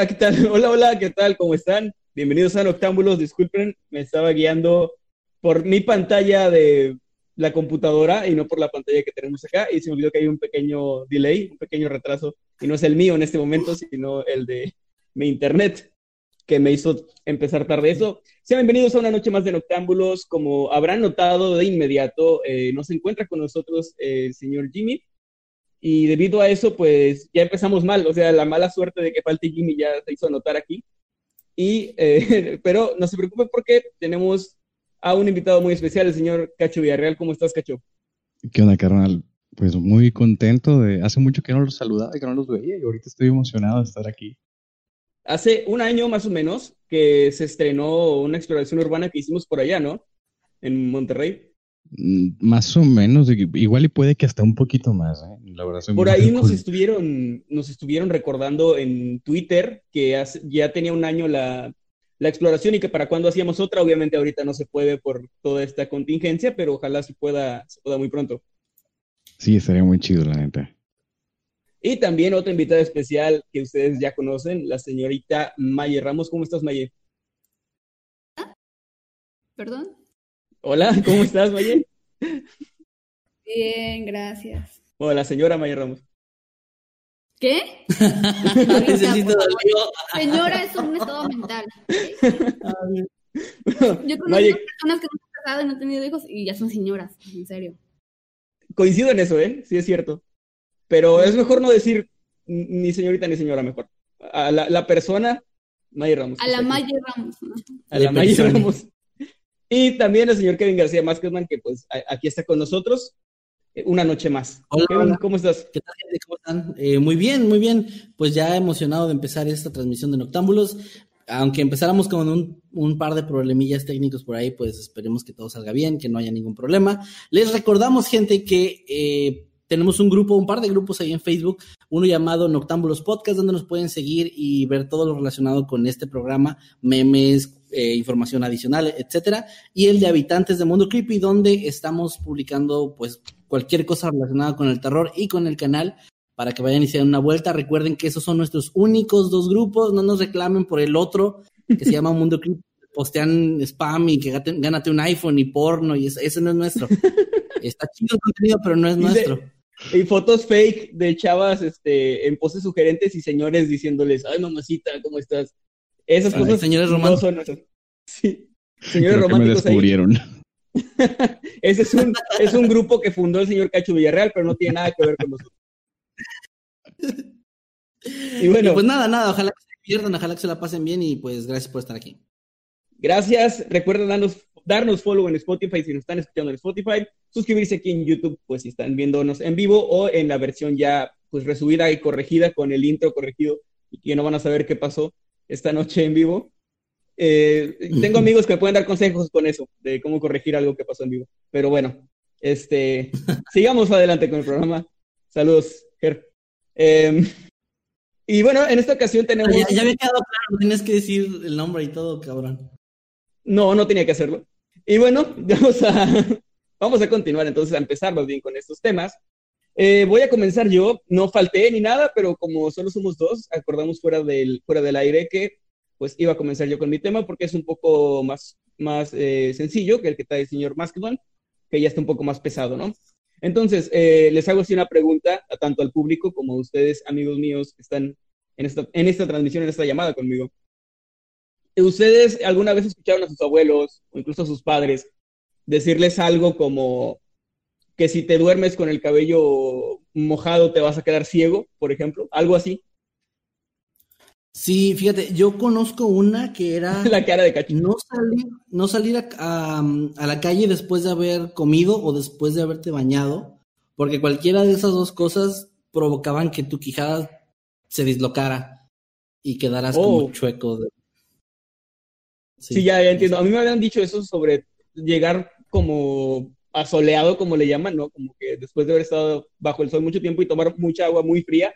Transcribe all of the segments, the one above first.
Hola, ¿qué tal? Hola, hola, ¿qué tal? ¿Cómo están? Bienvenidos a Noctámbulos. Disculpen, me estaba guiando por mi pantalla de la computadora y no por la pantalla que tenemos acá. Y se me olvidó que hay un pequeño delay, un pequeño retraso. Y no es el mío en este momento, sino el de mi internet, que me hizo empezar tarde eso. Sean bienvenidos a una noche más de Noctámbulos. Como habrán notado de inmediato, eh, no se encuentra con nosotros eh, el señor Jimmy. Y debido a eso, pues ya empezamos mal. O sea, la mala suerte de que falte Jimmy ya se hizo notar aquí. Y, eh, pero no se preocupe porque tenemos a un invitado muy especial, el señor Cacho Villarreal. ¿Cómo estás, Cacho? ¿Qué onda, carnal? Pues muy contento de... Hace mucho que no los saludaba y que no los veía y ahorita estoy emocionado de estar aquí. Hace un año más o menos que se estrenó una exploración urbana que hicimos por allá, ¿no? En Monterrey. Mm, Más o menos, igual y puede que hasta un poquito más, ¿eh? La verdad, Por ahí nos cool. estuvieron, nos estuvieron recordando en Twitter que hace- ya tenía un año la, la exploración y que para cuando hacíamos otra, obviamente ahorita no se puede por toda esta contingencia, pero ojalá se pueda, se pueda muy pronto. Sí, estaría muy chido, la neta. Y también otra invitada especial que ustedes ya conocen, la señorita Maye Ramos. ¿Cómo estás, Maye? ¿Perdón? Hola, ¿cómo estás, Maye? Bien, gracias. Bueno, la señora Maye Ramos. ¿Qué? Dolió. Señora, es un estado mental. Yo conozco Maye, personas que no han casado y no han tenido hijos y ya son señoras, en serio. coincido en eso, ¿eh? Sí, es cierto. Pero es mejor no decir ni señorita ni señora, mejor. A la, la persona, Maye Ramos. A la. Maye Ramos. ¿no? A la Maye. Ramos. Y también el señor Kevin García Másquezman, que pues aquí está con nosotros eh, una noche más. Hola, Kevin. ¿cómo estás? ¿Qué tal, gente? ¿Cómo están? Eh, muy bien, muy bien. Pues ya emocionado de empezar esta transmisión de Noctámbulos. Aunque empezáramos con un, un par de problemillas técnicos por ahí, pues esperemos que todo salga bien, que no haya ningún problema. Les recordamos, gente, que eh, tenemos un grupo, un par de grupos ahí en Facebook, uno llamado Noctámbulos Podcast, donde nos pueden seguir y ver todo lo relacionado con este programa, memes, eh, información adicional, etcétera. Y el de Habitantes de Mundo Creepy, donde estamos publicando, pues, cualquier cosa relacionada con el terror y con el canal para que vayan y se den una vuelta. Recuerden que esos son nuestros únicos dos grupos, no nos reclamen por el otro que se llama Mundo Creepy. Postean spam y que gate- gánate un iPhone y porno y ese, ese no es nuestro. Está chido el contenido, pero no es Y de- nuestro. Y fotos fake de chavas este, en poses sugerentes y señores diciéndoles, ay mamacita, ¿cómo estás? Esas Ay, cosas señores no románticos. son nuestras. Sí. Señores Creo que me románticos ahí. descubrieron. Ese es un, es un grupo que fundó el señor Cacho Villarreal, pero no tiene nada que ver con nosotros. Y bueno, Y pues nada, nada, ojalá que se diviertan, ojalá que se la pasen bien y pues gracias por estar aquí. gracias. Recuerden darnos, darnos follow en Spotify si nos están escuchando en Spotify. Suscribirse aquí en YouTube, pues si están viéndonos en vivo o en la versión ya pues resubida y corregida con el intro corregido y que no van a saber qué pasó esta noche en vivo. Eh, tengo amigos que me pueden dar consejos con eso, de cómo corregir algo que pasó en vivo. Pero bueno, este, sigamos adelante con el programa. Saludos, Ger. Eh, y bueno, en esta ocasión tenemos... Ya, ya había quedado claro, tienes que decir el nombre y todo, cabrón. No, no tenía que hacerlo. Y bueno, vamos a, vamos a continuar entonces a empezar más bien con estos temas. Eh, voy a comenzar yo, no falté ni nada, pero como solo somos dos, acordamos fuera del, fuera del aire que pues iba a comenzar yo con mi tema porque es un poco más, más eh, sencillo que el que trae el señor Maskman, que ya está un poco más pesado, ¿no? Entonces, eh, les hago así una pregunta a tanto al público como a ustedes, amigos míos, que están en esta, en esta transmisión, en esta llamada conmigo. ¿Ustedes alguna vez escucharon a sus abuelos o incluso a sus padres decirles algo como que si te duermes con el cabello mojado te vas a quedar ciego, por ejemplo, algo así. Sí, fíjate, yo conozco una que era La cara de no salir, no salir a, a- a la calle después de haber comido o después de haberte bañado, porque cualquiera de esas dos cosas provocaban que tu quijada se dislocara y quedaras Oh. como chueco. de- Sí, ya, ya entiendo. A mí me habían dicho eso sobre llegar como asoleado, como le llaman, ¿no? Como que después de haber estado bajo el sol mucho tiempo y tomar mucha agua muy fría,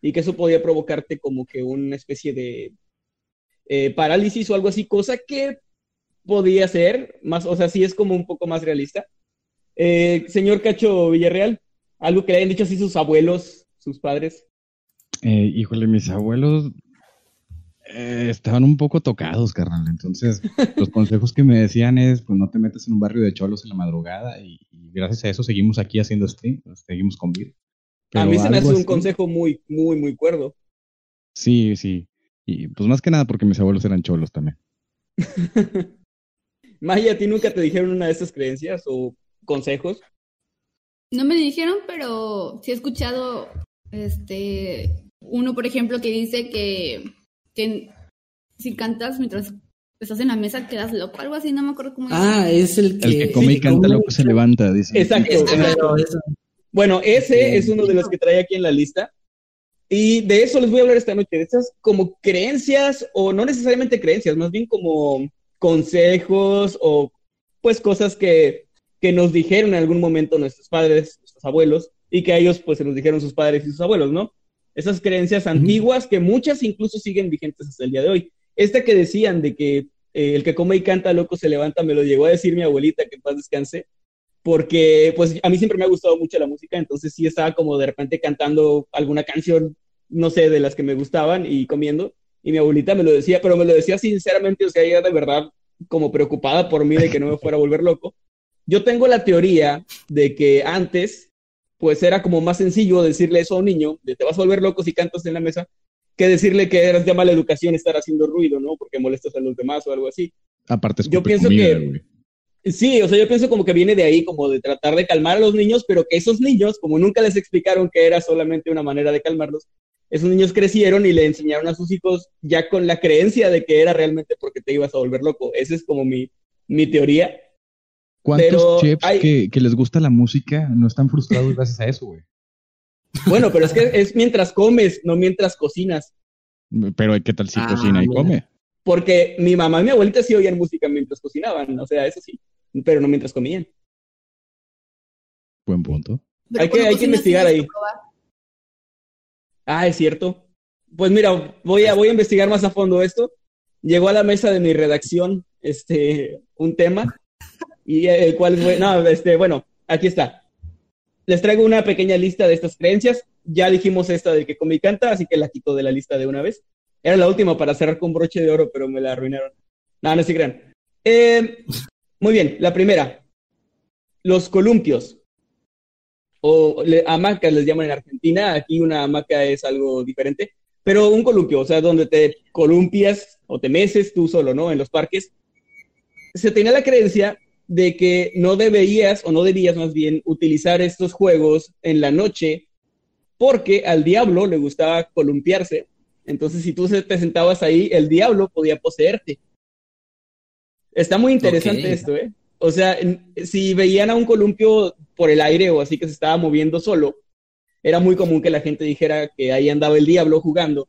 y que eso podía provocarte como que una especie de eh, parálisis o algo así, cosa que podía ser, más, o sea, sí es como un poco más realista. Eh, señor Cacho Villarreal, algo que le hayan dicho así sus abuelos, sus padres. Eh, híjole, mis abuelos eh, estaban un poco tocados, carnal. Entonces, los consejos que me decían es, pues no te metas en un barrio de cholos en la madrugada y, y gracias a eso seguimos aquí haciendo stream, pues, seguimos con vida. a mí se me hace un así- consejo muy, muy, muy cuerdo. Sí, sí. Y pues más que nada porque mis abuelos eran cholos también. Maya, ¿a ti nunca te dijeron una de estas creencias o consejos? No me dijeron, pero sí he escuchado este uno, por ejemplo, que dice que, que si cantas mientras estás en la mesa quedas loco, algo así, no me acuerdo cómo Ah, es el que... El que come y canta loco se levanta, dice. Exacto. Bueno, ese es uno de los que trae aquí en la lista. Y de eso les voy a hablar esta noche, de esas como creencias, o no necesariamente creencias, más bien como consejos o pues cosas que, que nos dijeron en algún momento nuestros padres, nuestros abuelos, y que a ellos pues se los dijeron sus padres y sus abuelos, ¿no? Esas creencias antiguas que muchas incluso siguen vigentes hasta el día de hoy. Esta que decían de que eh, el que come y canta loco se levanta, me lo llegó a decir mi abuelita, que en paz descanse, porque pues a mí siempre me ha gustado mucho la música, entonces sí estaba como de repente cantando alguna canción, no sé, de las que me gustaban y comiendo, y mi abuelita me lo decía, pero me lo decía sinceramente, o sea, ella de verdad como preocupada por mí de que no me fuera a volver loco. Yo tengo la teoría de que antes, pues era como más sencillo decirle eso a un niño, de te vas a volver loco si cantas en la mesa, que decirle que eras de mala educación estar haciendo ruido, ¿no? Porque molestas a los demás o algo así. Aparte, Yo pienso comida, que- güey. Sí, o sea, yo pienso como que viene de ahí, como de tratar de calmar a los niños, pero que esos niños, como nunca les explicaron que era solamente una manera de calmarlos, esos niños crecieron y le enseñaron a sus hijos ya con la creencia de que era realmente porque te ibas a volver loco. Esa es como mi, mi teoría. ¿Cuántos pero chefs hay- que, que les gusta la música no están frustrados gracias a eso, güey? Bueno, pero es que es mientras comes, no mientras cocinas. Pero ¿qué tal si Ah, cocina y mira. come? Porque mi mamá y mi abuelita sí oían música mientras cocinaban, o sea, eso sí, pero no mientras comían. Buen punto. Pero Hay que- hay que investigar ahí. Ah, es cierto. Pues mira, voy a, voy a investigar más a fondo esto. Llegó a la mesa de mi redacción este, un tema, y el cual fue, no, este, bueno, aquí está. Les traigo una pequeña lista de estas creencias. Ya dijimos esta del que come y canta, así que la quito de la lista de una vez. Era la última para cerrar con broche de oro, pero me la arruinaron. No, no se crean. Eh, muy bien, la primera. Los columpios. O le- hamacas les llaman en Argentina. Aquí una hamaca es algo diferente. Pero un columpio, o sea, donde te columpias o te meces tú solo, ¿no? En los parques. Se tenía la creencia de que no deberías, o no debías más bien, utilizar estos juegos en la noche porque al diablo le gustaba columpiarse. Entonces, si tú te sentabas ahí, el diablo podía poseerte. Está muy interesante esto, ¿eh? O sea, si veían a un columpio por el aire o así que se estaba moviendo solo, era muy común que la gente dijera que ahí andaba el diablo jugando.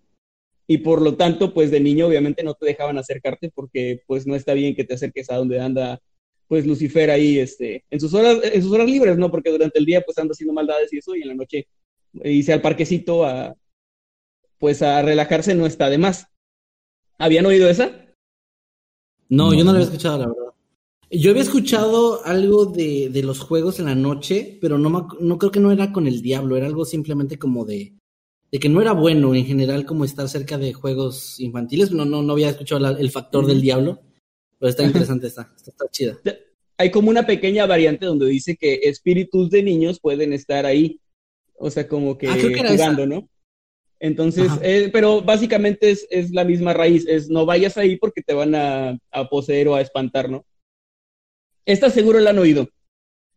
Y por lo tanto, pues de niño obviamente no te dejaban acercarte porque pues no está bien que te acerques a donde anda pues Lucifer ahí este en sus horas en sus horas libres, ¿no? Porque durante el día pues anda haciendo maldades y eso y en la noche irse al parquecito a pues a relajarse no está de más. ¿Habían oído esa? No, No. yo no lo había escuchado, la verdad. Yo había escuchado algo de, de los juegos en la noche, pero no, no creo que no era con el diablo, era algo simplemente como de, de que no era bueno en general como estar cerca de juegos infantiles. No, no, no había escuchado la- el factor del diablo, pero está interesante, está, está, está chida. Hay como una pequeña variante donde dice que espíritus de niños pueden estar ahí. O sea, como que Ah, que jugando, esa. ¿no? Entonces, eh, pero básicamente es, es la misma raíz, es no vayas ahí porque te van a, a poseer o a espantar, ¿no? Esta seguro la han oído.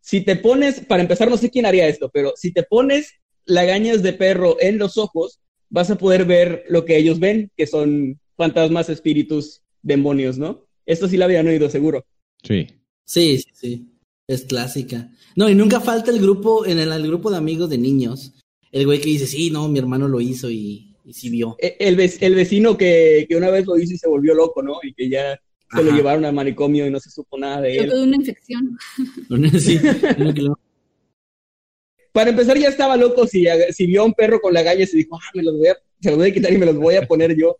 Si te pones, para empezar, no sé quién haría esto, pero si te pones lagañas de perro en los ojos, vas a poder ver lo que ellos ven, que son fantasmas, espíritus, demonios, ¿no? Esto sí la habían oído, seguro. Sí. Sí, sí, sí. Es clásica. No, y nunca falta el grupo, en el, el grupo de amigos de niños, el güey que dice, sí, no, mi hermano lo hizo y, y sí vio. E- El, vec- el vecino que, que una vez lo hizo y se volvió loco, ¿no? Y que ya se lo llevaron al manicomio y no se supo nada de Creo él. de una infección. Sí, Para empezar, ya estaba loco si, si vio a un perro con lagañas y dijo, ah, me los voy a, se los voy a quitar y me los voy a poner yo.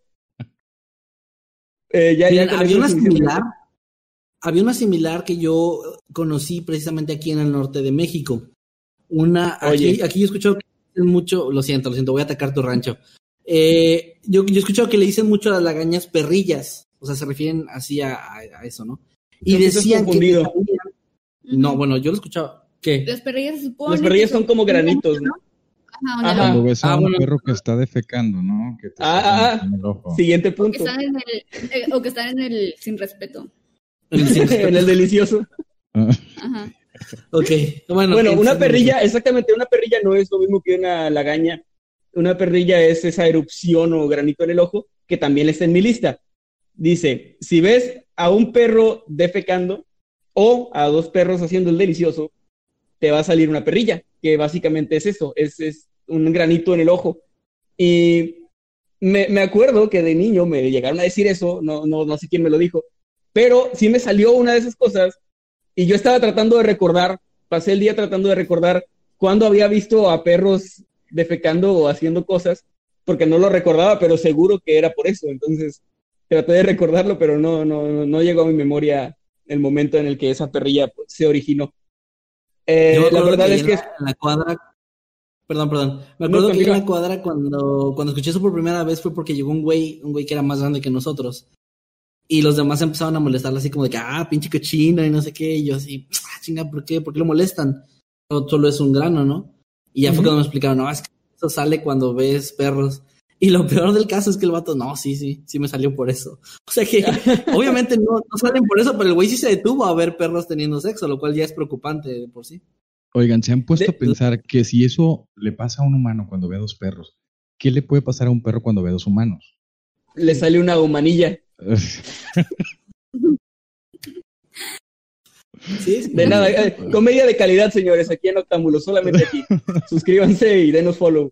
Eh, ya, Miren, había una similar, había una similar que yo conocí precisamente aquí en el norte de México. Una, aquí, Oye. aquí yo he escuchado que dicen mucho, lo siento, lo siento, voy a atacar tu rancho. Eh, yo, yo he escuchado que le dicen mucho a las lagañas perrillas, o sea, se refieren así a, a- a eso, ¿no? Y decían que no, bueno, yo lo he escuchado. ¿Qué? Las perrillas se supone. Las perrillas son como granitos, ¿no? Ajá. ojo. Cuando ves a Ah, un bueno. perro que está defecando, ¿no? Que te Ah, está ah, en el ojo. Siguiente O que punto. están en el, eh, o que están en el sin respeto. En el en el delicioso. Ah, Ajá. ok, bueno. Bueno, ¿qué una perrilla, exactamente, una perrilla no es lo mismo que una lagaña. Una perrilla es esa erupción o granito en el ojo, que también está en mi lista. Dice, si ves a un perro defecando o a dos perros haciendo el delicioso, te va a salir una perrilla, que básicamente es eso, es, es un granito en el ojo. Y me, me acuerdo que de niño me llegaron a decir eso, no, no, no sé quién me lo dijo, pero sí me salió una de esas cosas y yo estaba tratando de recordar, pasé el día tratando de recordar cuándo había visto a perros defecando o haciendo cosas, porque no lo recordaba, pero seguro que era por eso. Entonces traté de recordarlo, pero no, no, no, llegó a mi memoria el momento en el que esa perrilla pues, se originó. Eh, la verdad que es que la- en la cuadra. Perdón, perdón. Me No, acuerdo que en la cuadra cuando, cuando escuché eso por primera vez fue porque llegó un güey, un güey que era más grande que nosotros. Y los demás empezaron a molestarle así como de que, ah, pinche cochino y no sé qué. Y yo así, ah, chinga, ¿por qué? ¿Por qué lo molestan? Solo, solo es un grano, ¿no? Y ya fue cuando me explicaron, no, es que eso sale cuando ves perros. Y lo peor del caso es que el vato, no, sí, sí, sí me salió por eso. O sea que, obviamente no, no salen por eso, pero el güey sí se detuvo a ver perros teniendo sexo, lo cual ya es preocupante de por sí. Oigan, ¿se han puesto a pensar que si eso le pasa a un humano cuando ve a dos perros, ¿qué le puede pasar a un perro cuando ve a dos humanos? le sale una humanilla. Sí. De nada, eh, comedia de calidad, señores, aquí en Octámbulo, solamente aquí. Suscríbanse y denos follow.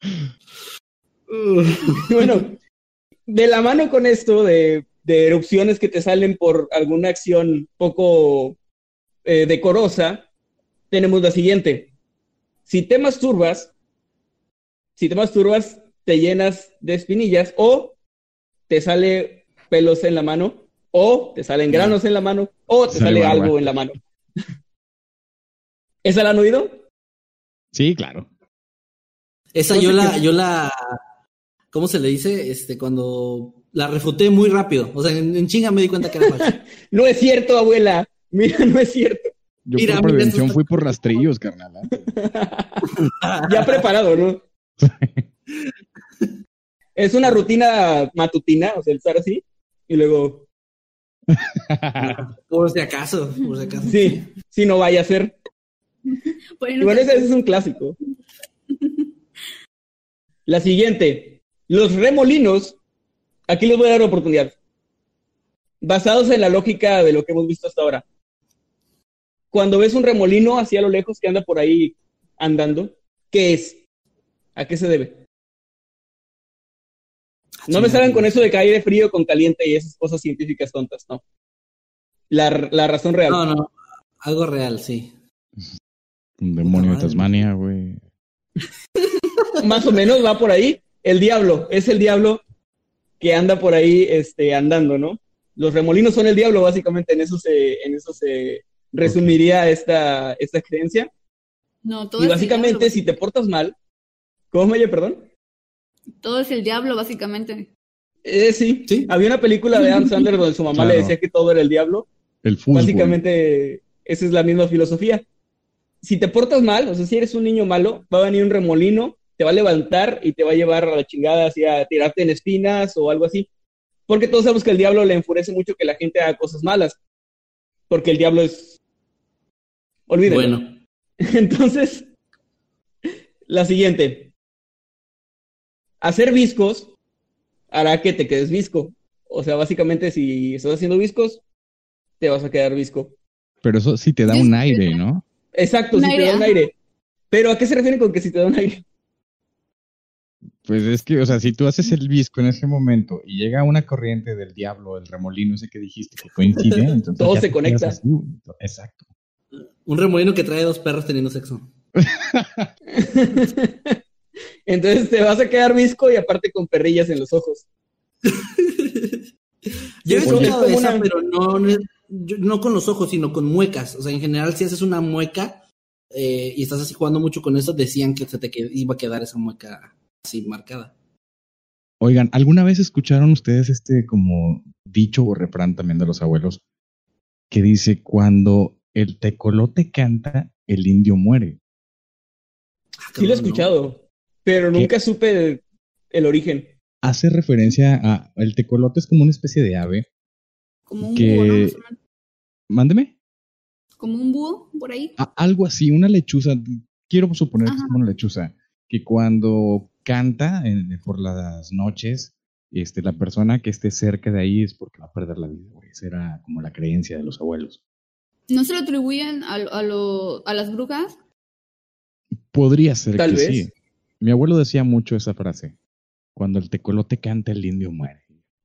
bueno, de la mano con esto de, de erupciones que te salen por alguna acción poco eh, decorosa, tenemos la siguiente. Si te masturbas, si te masturbas, te llenas de espinillas o te sale pelos en la mano o te salen granos en la mano o te Sale algo en la mano. ¿Esa la han oído? Sí, claro. Esa yo la, yo la, ¿cómo se le dice? Este, cuando la refuté muy rápido. O sea, en, en chinga me di cuenta que era falso. No es cierto, abuela. Mira, no es cierto. Yo Mira, por prevención fui por rastrillos, carnal. ¿eh? Ya preparado, ¿no? Es una rutina matutina, o sea, el estar así, y luego, Por si acaso, por si acaso. sí, sí, no vaya a ser. Bueno, ese, ese es un clásico. La siguiente, los remolinos, aquí les voy a dar una oportunidad. Basados en la lógica de lo que hemos visto hasta ahora. Cuando ves un remolino hacia lo lejos que anda por ahí andando, ¿qué es? ¿A qué se debe? No me salgan con eso de que aire frío con caliente y esas cosas científicas tontas, no. La, la razón real. No, no, algo real, sí. Un demonio de. Tasmania, güey. más o menos va por ahí. El diablo, es el diablo que anda por ahí este, andando, ¿no? Los remolinos son el diablo, básicamente, en eso se, en eso se resumiría esta, esta creencia. No, todo Y es el básicamente, diablo. si te portas mal, ¿cómo me oye, perdón? Todo es el diablo, básicamente. Eh, sí. Sí. había una película de Adam Sandler donde su mamá le decía que todo era el diablo. El fútbol. Básicamente, esa es la misma filosofía. Si te portas mal, o sea, si eres un niño malo, va a venir un remolino, te va a levantar y te va a llevar a la chingada hacia tirarte en espinas o algo así. Porque todos sabemos que el diablo le enfurece mucho que la gente haga cosas malas. porque el diablo es... Olvídenlo. Bueno, Entonces, la siguiente. Hacer viscos hará que te quedes visco. O sea, básicamente, si estás haciendo viscos, te vas a quedar visco. Pero eso sí te da Sí, un sí, aire, sí. ¿no? Exacto, Un si te aire, da un aire. Pero ¿a qué se refieren con que si te da un aire? Pues es que, o sea, si tú haces el visco en ese momento y llega una corriente del diablo, el remolino ese que dijiste que coincide, entonces Todo se conecta. así. Exacto. Un remolino que trae dos perros teniendo sexo. Entonces te vas a quedar visco y aparte con perrillas en los ojos. Yo he escuchado esa, una- pero no, no, con los ojos, sino con muecas. O sea, en general, si haces una mueca eh, y estás así jugando mucho con eso, decían que se te iba a quedar esa mueca así marcada. Oigan, ¿alguna vez escucharon ustedes este como dicho o refrán también de los abuelos que dice cuando el tecolote canta, el indio muere? Ah, Sí lo he escuchado, pero nunca supe el, el origen. Hace referencia a el tecolote es como una especie de ave. Como un Que- búho. Mándeme. Como un búho por ahí. A- algo así, una lechuza. Quiero suponer que es como una lechuza que cuando canta en- por las noches, este, la persona que esté cerca de ahí es porque va a perder la vida. güey. Esa era como la creencia de los abuelos. ¿No se lo atribuyen a, a, lo- a las brujas? Podría ser Tal que vez. sí. Mi abuelo decía mucho esa frase. Cuando el tecolote canta, el indio muere.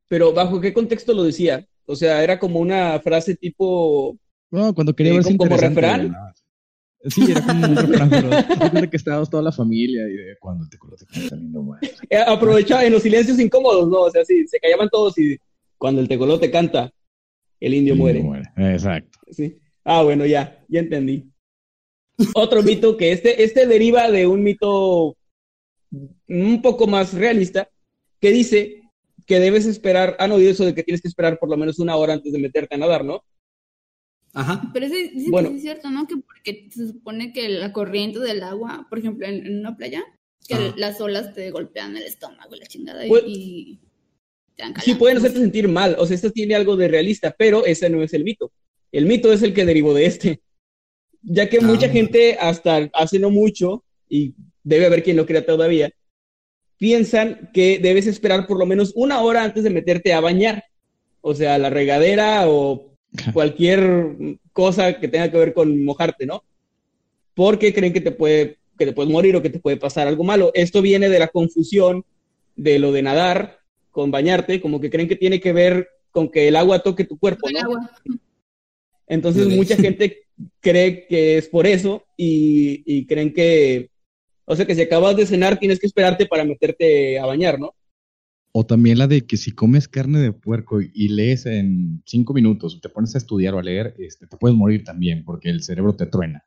Pero ¿bajo qué contexto lo decía? O sea, era como una frase tipo... No, cuando quería Eh, verse ¿como- como refrán? Sí, era como un refrán, pero de que estábamos toda la familia y de cuando el tecolote canta, el indio muere. eh, aprovechaba en los silencios incómodos, ¿no? O sea, sí, se callaban todos y cuando el tecolote canta, el indio El muere. indio Exacto. Sí. Ah, bueno, ya, ya entendí. Otro mito que este, este deriva de un mito un poco más realista, que dice que debes esperar, han oído eso de que tienes que esperar por lo menos una hora antes de meterte a nadar, ¿no? Ajá. Pero ese, dicen Bueno. que es cierto, ¿no? Que porque se supone que la corriente del agua, por ejemplo, en, en una playa, que Ajá. las olas te golpean el estómago y la chingada y- Pues- y te dan Sí, pueden hacerte sentir mal, o sea, esto tiene algo de realista, pero ese no es el mito. El mito es el que derivó de este, ya que Ah. mucha gente hasta hace no mucho, y debe haber quien lo crea todavía, piensan que debes esperar por lo menos una hora antes de meterte a bañar, o sea, la regadera o cualquier cosa que tenga que ver con mojarte, ¿no? Porque creen que te puede que te puedes morir o que te puede pasar algo malo. Esto viene de la confusión de lo de nadar con bañarte, como que creen que tiene que ver con que el agua toque tu cuerpo, El ¿no? Entonces mucha gente cree que es por eso y, y creen que, o sea, que si acabas de cenar tienes que esperarte para meterte a bañar, ¿no? O también la de que si comes carne de puerco y, lees en cinco minutos, o te pones a estudiar o a leer, este, te puedes morir también porque el cerebro te truena.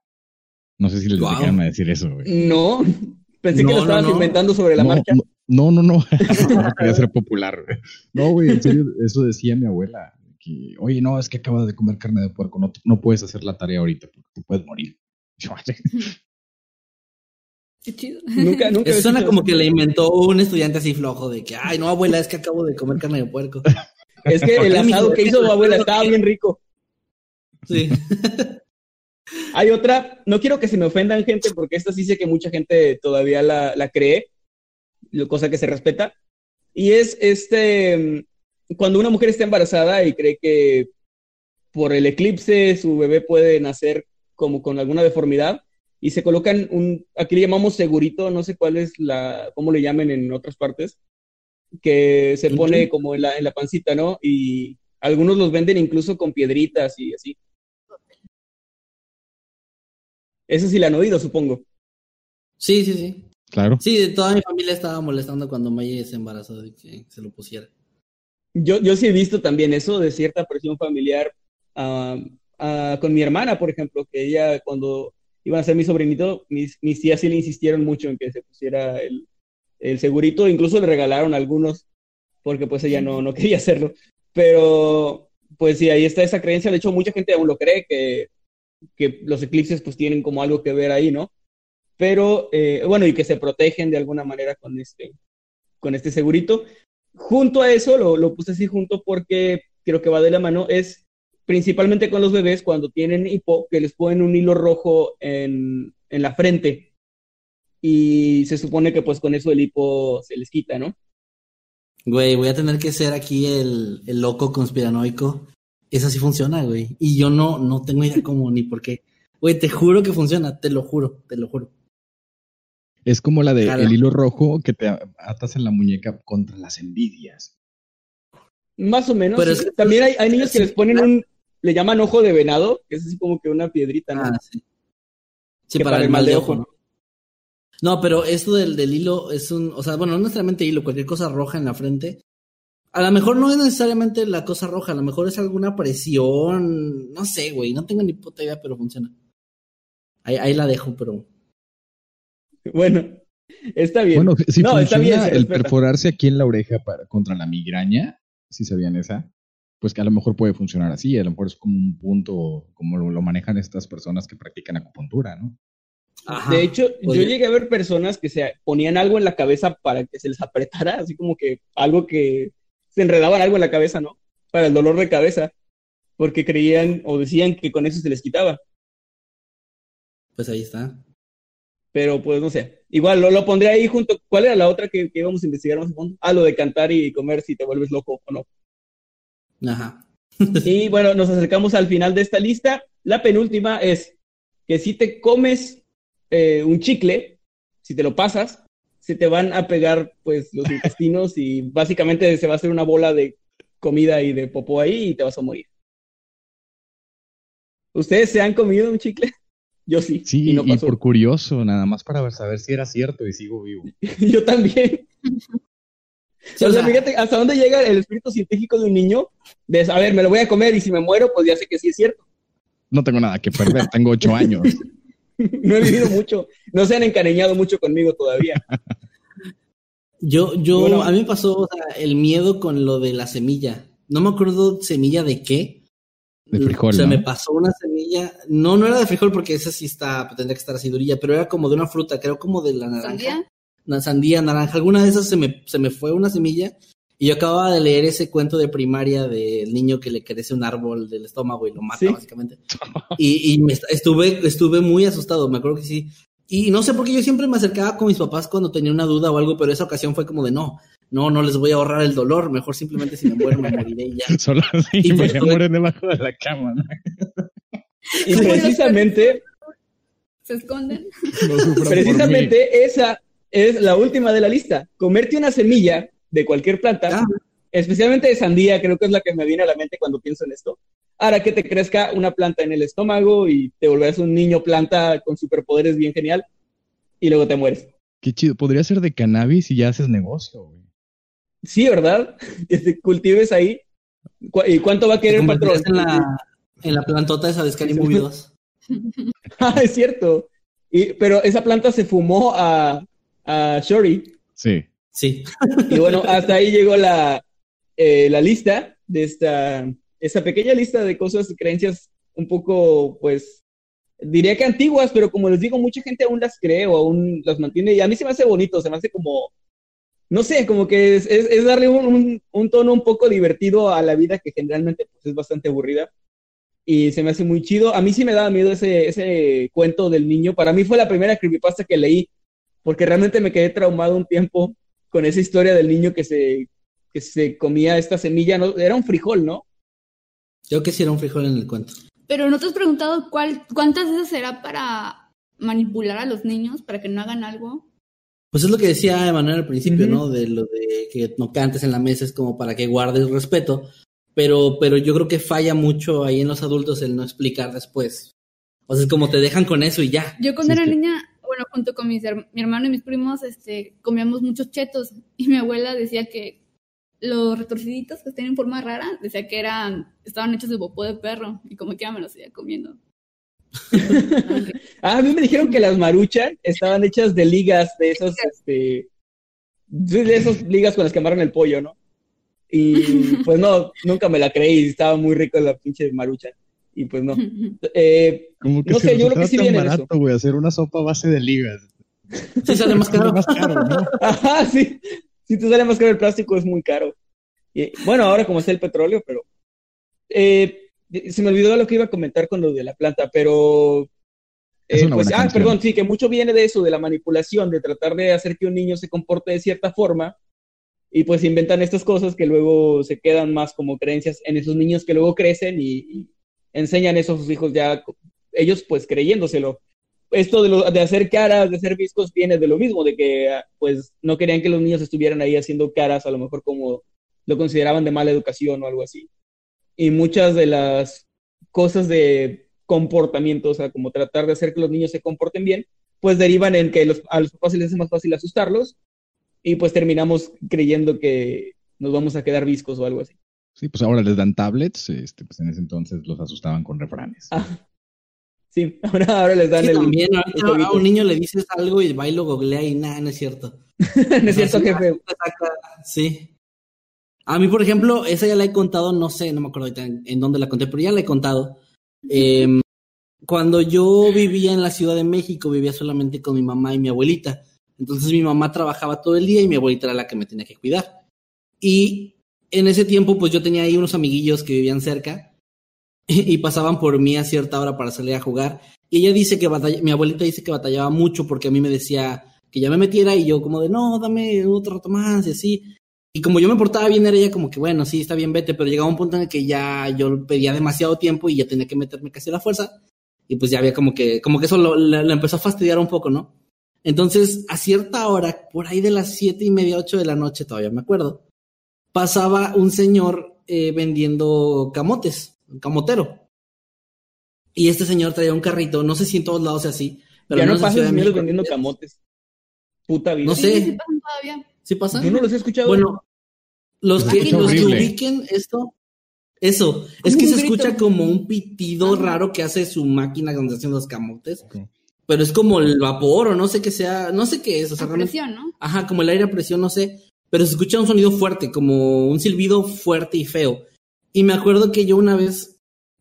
No sé si les Guau. llegaron a decir eso, güey. No, pensé No, que lo no, estabas no. inventando sobre la no, marcha. no, no, no, no. No quería ser popular, güey. No, güey, en serio, eso decía mi abuela. Que, oye, no, es que acabas de comer carne de puerco, no, no puedes hacer la tarea ahorita porque te puedes morir. Qué chido. Nunca, nunca Eso suena como que le inventó un estudiante así flojo de que, ay, no, abuela, es que acabo de comer carne de puerco. Es que ¿Por el asado que hizo tu abuela estaba bien rico. Sí. Hay otra, no quiero que se me ofendan gente, porque esta sí sé que mucha gente todavía la, la cree, lo- cosa que se respeta. Y es este, cuando una mujer está embarazada y cree que por el eclipse su bebé puede nacer como con alguna deformidad, y se colocan un, aquí le llamamos segurito, no sé cuál es la, cómo le llamen en otras partes, que se ¿Un pone como en la, en la pancita, ¿no? Y algunos los venden incluso con piedritas y así. Eso sí la han oído, supongo. Sí, sí, sí. claro. Sí, toda mi familia estaba molestando cuando Maye se embarazó de que se lo pusiera. Yo, yo sí he visto también eso de cierta presión familiar ah, ah, con mi hermana, por ejemplo, que ella cuando iban a ser mi sobrinito, mis, mis tías sí le insistieron mucho en que se pusiera el, el segurito, incluso le regalaron algunos porque pues ella no, no quería hacerlo. Pero pues sí, ahí está esa creencia. De hecho, mucha gente aún lo cree que, que los eclipses pues tienen como algo que ver ahí, ¿no? Pero eh, bueno, y que se protegen de alguna manera con este, con este segurito. Junto a eso, lo, lo puse así junto porque creo que va de la mano, es principalmente con los bebés cuando tienen hipo, que les ponen un hilo rojo en, en la frente y se supone que pues con eso el hipo se les quita, ¿no? Güey, voy a tener que ser aquí el, el loco conspiranoico. Eso sí funciona, güey. Y yo no, no tengo idea cómo ni por qué. Güey, te juro que funciona, te lo juro, te lo juro. Es como la de Jala. el hilo rojo que te atas en la muñeca contra las envidias. Más o menos. Pero sí. es que- También hay, hay niños que sí, les ponen un, le llaman ojo de venado, que es así como que una piedrita, ¿no? Ah, sí. Sí, Que para, el mal de ojo, ¿no? ¿no? No, pero esto del, del hilo es un, o sea, bueno, no necesariamente hilo, cualquier cosa roja en la frente. A lo mejor no es necesariamente la cosa roja, a lo mejor es alguna presión, no sé, güey, no tengo ni puta idea, pero funciona. Ahí, ahí la dejo, pero Bueno, está bien. Bueno, si no, está bien, el perforarse aquí en la oreja para, contra la migraña, si sabían esa, pues que a lo mejor puede funcionar así, a lo mejor es como un punto, como lo, lo manejan estas personas que practican acupuntura, ¿no? Ajá. De hecho, yo llegué a ver personas que se ponían algo en la cabeza para que se les apretara, así como que algo que se enredaban algo en la cabeza, ¿no? Para el dolor de cabeza, porque creían o decían que con eso se les quitaba. pues ahí está. Pero pues no sé. Igual lo, lo pondré ahí junto. ¿Cuál era la otra que, que íbamos a investigar más a fondo? Ah, lo de cantar y comer si te vuelves loco o no. Ajá. Y bueno, nos acercamos al final de esta lista. La penúltima es que si te comes eh, un chicle, si te lo pasas, se te van a pegar pues los intestinos y básicamente se va a hacer una bola de comida y de popó ahí y te vas a morir. ¿Ustedes se han comido un chicle? Yo sí. Sí, y no y pasó. por curioso, nada más para saber si era cierto y sigo vivo. Yo también. Sí, o o sea, sea, fíjate hasta dónde llega el espíritu científico de un niño. De, a ver, me lo voy a comer y si me muero, pues ya sé que sí es cierto. No tengo nada que perder, tengo ocho años. no he vivido mucho. No se han encariñado mucho conmigo todavía. Yo, yo, Bueno. a mí me pasó o sea, el miedo con lo de la semilla. No me acuerdo semilla de qué. De frijol, O sea, ¿no? me pasó una semilla. No, no era de frijol porque esa sí está, tendría que estar así durilla, pero era como de una fruta, creo como de la naranja. ¿Sandía? Una sandía, naranja. Alguna de esas se me, se me fue una semilla. Y yo acababa de leer ese cuento de primaria del niño que le crece un árbol del estómago y lo mata, Sí. básicamente. Y, y me est- estuve, estuve muy asustado, me acuerdo que sí. Y no sé por qué yo siempre me acercaba con mis papás cuando tenía una duda o algo, pero esa ocasión fue como de no, no, no les voy a ahorrar el dolor, mejor simplemente si me muero me moriré y ya. Solo así Y me pues morir debajo de la cama. ¿no? Y precisamente, ¿Se esconden? Precisamente esa es la última de la lista. Comerte una semilla de cualquier planta, Ah. especialmente de sandía, creo que es la que me viene a la mente cuando pienso en esto, hará que te crezca una planta en el estómago y te volverás un niño planta con superpoderes bien genial y luego te mueres. Qué chido. Podría ser de cannabis y ya haces negocio. Sí, ¿verdad? Cultives ahí. ¿Cu- ¿Y cuánto va a querer el patrón? en la, en la plantota esa de Scary Movie 2. Ah, es cierto. Y, pero esa planta se fumó a, a Shori. Sí. Sí. Y bueno, hasta ahí llegó la, eh, la lista de esta, esta pequeña lista de cosas y creencias un poco, pues, diría que antiguas, pero como les digo, mucha gente aún las cree o aún las mantiene. Y a mí se me hace bonito, se me hace como, no sé, como que es, es- es darle un, un- un tono un poco divertido a la vida que generalmente pues, es bastante aburrida. Y se me hace muy chido. A mí sí me daba miedo ese, ese cuento del niño. Para mí fue la primera creepypasta que leí, porque realmente me quedé traumado un tiempo con esa historia del niño que se, que se comía esta semilla. ¿no? Era un frijol, ¿no? Creo que sí era un frijol en el cuento. Pero ¿no te has preguntado cuál, cuántas veces será para manipular a los niños para que no hagan algo? Pues es lo que decía Emanuel al principio. ¿no? De lo de que no cantes en la mesa es como para que guardes respeto. Pero, pero yo creo que falla mucho ahí en los adultos el no explicar después. O sea, es como te dejan con eso y ya. Yo cuando Sí, era niña, bueno, junto con mis her- mi hermano y mis primos, este, comíamos muchos chetos y mi abuela decía que los retorciditos que tienen forma rara, decía que eran, estaban hechos de popó de perro y como que ya me los seguía comiendo. Ah, a mí me dijeron que las maruchan estaban hechas de ligas, de esas, este, de esas ligas con las que amarran el pollo, ¿no? Y pues no, nunca me la creí, estaba muy rico la pinche maruchan. Y pues no. Eh, Como que No se sé, yo creo que sí viene en barato, güey, hacer una sopa a base de ligas. Sí sale más caro. más caro, ¿no? Ajá, sí. Si te sale más caro el plástico, es muy caro. Y, bueno, ahora como está el petróleo, pero. eh, se me olvidó lo que iba a comentar con lo de la planta, pero... Eh, pues, ah, canción. perdón, sí, que mucho viene de eso, de la manipulación, de tratar de hacer que un niño se comporte de cierta forma y pues inventan estas cosas que luego se quedan más como creencias en esos niños que luego crecen y, y enseñan eso a sus hijos ya, ellos pues creyéndoselo. Esto de, lo- de hacer caras, de hacer viscos, viene de lo mismo, de que ah, pues no querían que los niños estuvieran ahí haciendo caras, a lo mejor como lo consideraban de mala educación o algo así. Y muchas de las cosas de comportamiento, o sea, como tratar de hacer que los niños se comporten bien, pues derivan en que los, a los papás se les hace más fácil asustarlos y pues terminamos creyendo que nos vamos a quedar viscos o algo así. Sí, pues ahora les dan tablets, este, pues en ese entonces los asustaban con refranes. Ah, sí, ahora, ahora les dan Sí, el... también a un niño le dices algo y va y lo googlea y nada, no es cierto. no es cierto, jefe. Sí. A mí, por ejemplo, esa ya la he contado, no sé, no me acuerdo ahorita en, dónde la conté, pero ya la he contado. Em, cuando yo vivía en la Ciudad de México, vivía solamente con mi mamá y mi abuelita. Entonces mi mamá trabajaba todo el día y mi abuelita era la que me tenía que cuidar. Y en ese tiempo, pues yo tenía ahí unos amiguillos que vivían cerca y, y pasaban por mí a cierta hora para salir a jugar. Y ella dice que batalla, mi abuelita dice que batallaba mucho porque a mí me decía que ya me metiera y yo como de no, dame otro rato más y así. Y como yo me portaba bien, era ella como que bueno, sí, está bien, vete, pero llegaba un punto en el que ya yo pedía demasiado tiempo y ya tenía que meterme casi a la fuerza. Y pues ya había como que, como que eso lo, le, le empezó a fastidiar un poco, ¿no? Entonces, a cierta hora, por ahí de las siete y media, ocho de la noche, todavía me acuerdo, pasaba un señor eh, vendiendo camotes, un camotero. Y este señor traía un carrito, no sé si en todos lados es así, pero ya no en pasan señores vendiendo camotes. Puta vida. No Sí, sé. sí pasan todavía. ¿Sí pasa? Yo no los he escuchado. Bueno, los que, los que ubiquen esto, eso, es que se grito. escucha como un pitido Ajá. raro que hace su máquina donde hacen los camotes, Ok. pero es como el vapor o no sé qué sea, no sé qué es, o sea, A realmente- presión, ¿no? ajá, como el aire a presión, no sé, pero se escucha un sonido fuerte, como un silbido fuerte y feo. Y me acuerdo que yo una vez,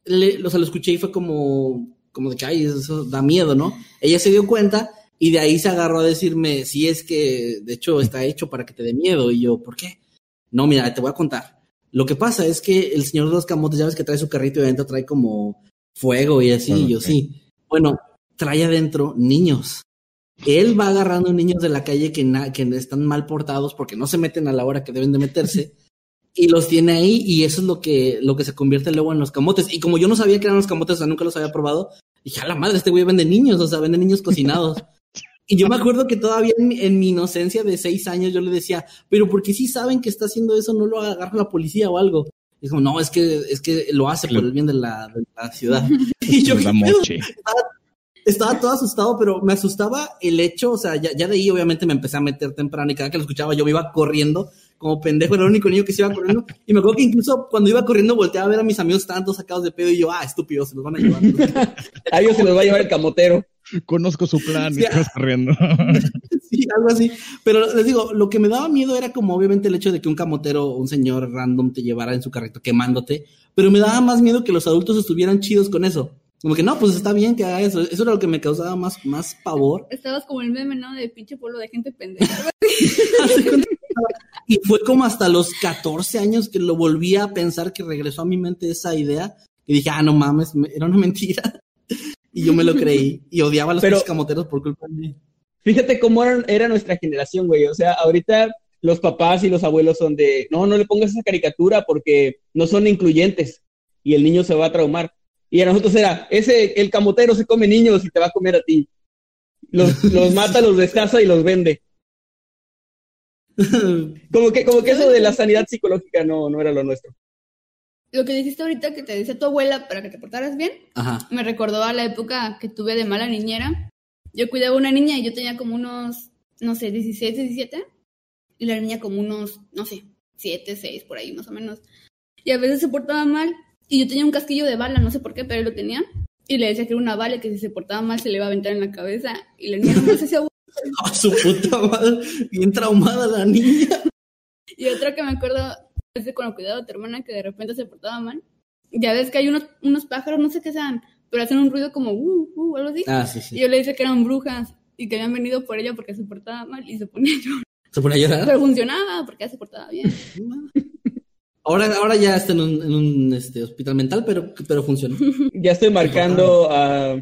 le, o sea, lo escuché y fue como, como de que, ay, eso da miedo, ¿no? Ella se dio cuenta y de ahí se agarró a decirme, si es que, de hecho, está hecho para que te dé miedo. Y yo, ¿por qué? No, mira, te voy a contar. Lo que pasa es que el señor de los camotes, ya ves que trae su carrito y adentro trae como fuego y así, y yo sí. Bueno, trae adentro niños. Él va agarrando niños de la calle que, que están mal portados porque no se meten a la hora que deben de meterse y los tiene ahí y eso es lo que, lo que se convierte luego en los camotes. Y como yo no sabía que eran los camotes, o sea, nunca los había probado, dije, a la madre, este güey vende niños, o sea, vende niños cocinados. y yo me acuerdo que todavía en, mi- en mi inocencia de seis años yo le decía, pero porque si saben que está haciendo eso, no lo agarra la policía o algo. Y dijo, no, es que, es que lo hace por el bien de la, de la ciudad. y yo, moche. estaba todo asustado, pero me asustaba el hecho, o sea, ya, ya de ahí obviamente me empecé a meter temprano y cada que lo escuchaba yo me iba corriendo como pendejo, era el único niño que se iba corriendo. Y me acuerdo que incluso cuando iba corriendo volteaba a ver a mis amigos, estaban todos sacados de pedo y yo, ah, estúpidos, se los van a llevar. A ellos se los va a llevar el camotero. Conozco su plan, Sí. y estás corriendo. sí, algo así. Pero les digo, lo que me daba miedo era como obviamente el hecho de que un camotero o un señor random te llevara en su carrito quemándote, pero me daba más miedo que los adultos estuvieran chidos con eso. Como que no, pues está bien que haga eso. Eso era lo que me causaba más, más pavor. Estabas como el meme, ¿no? De pinche pueblo de gente pendeja. Y fue como hasta los 14 años que lo volví a pensar, que regresó a mi mente esa idea. Y dije, ah, no mames, me- era una mentira. Y yo me lo creí. Y odiaba a los Pero- pinches camoteros por culpa de mí. Fíjate cómo era, era nuestra generación, güey. O sea, ahorita los papás y los abuelos son de, no, no le pongas esa caricatura porque no son incluyentes y el niño se va a traumar. Y a nosotros era, ese, el camotero se come niños y te va a comer a ti. Los, los mata, los descaza y los vende. Como que, como que eso de la sanidad psicológica no, no era lo nuestro. Lo que dijiste ahorita que te decía tu abuela para que te portaras bien, Ajá. me recordó a la época que tuve de mala niñera. Yo cuidaba a una niña y yo tenía como unos, no sé, 16, 17. Y la niña como unos, no sé, 7, 6, por ahí más o menos. Y a veces se portaba mal. Y yo tenía un casquillo de bala, no sé por qué, pero él lo tenía. Y le decía que era una bala y que si se portaba mal se le iba a aventar en la cabeza. Y la niña no se hacía A su puta madre. Bien traumada la niña. Y otra que me acuerdo es de cuando cuidaba a tu hermana que de repente se portaba mal. Ya ves que hay unos, unos pájaros, no sé qué sean, pero hacen un ruido como uh, uh, algo así. Ah, sí, Y sí. yo le dije que eran brujas y que habían venido por ella porque se portaba mal y se ponía a llorar. ¿Se pone a llorar? Pero funcionaba porque ella se portaba bien. Ahora, ahora ya está en un, en un este, hospital mental, pero, pero funciona. Ya estoy marcando a,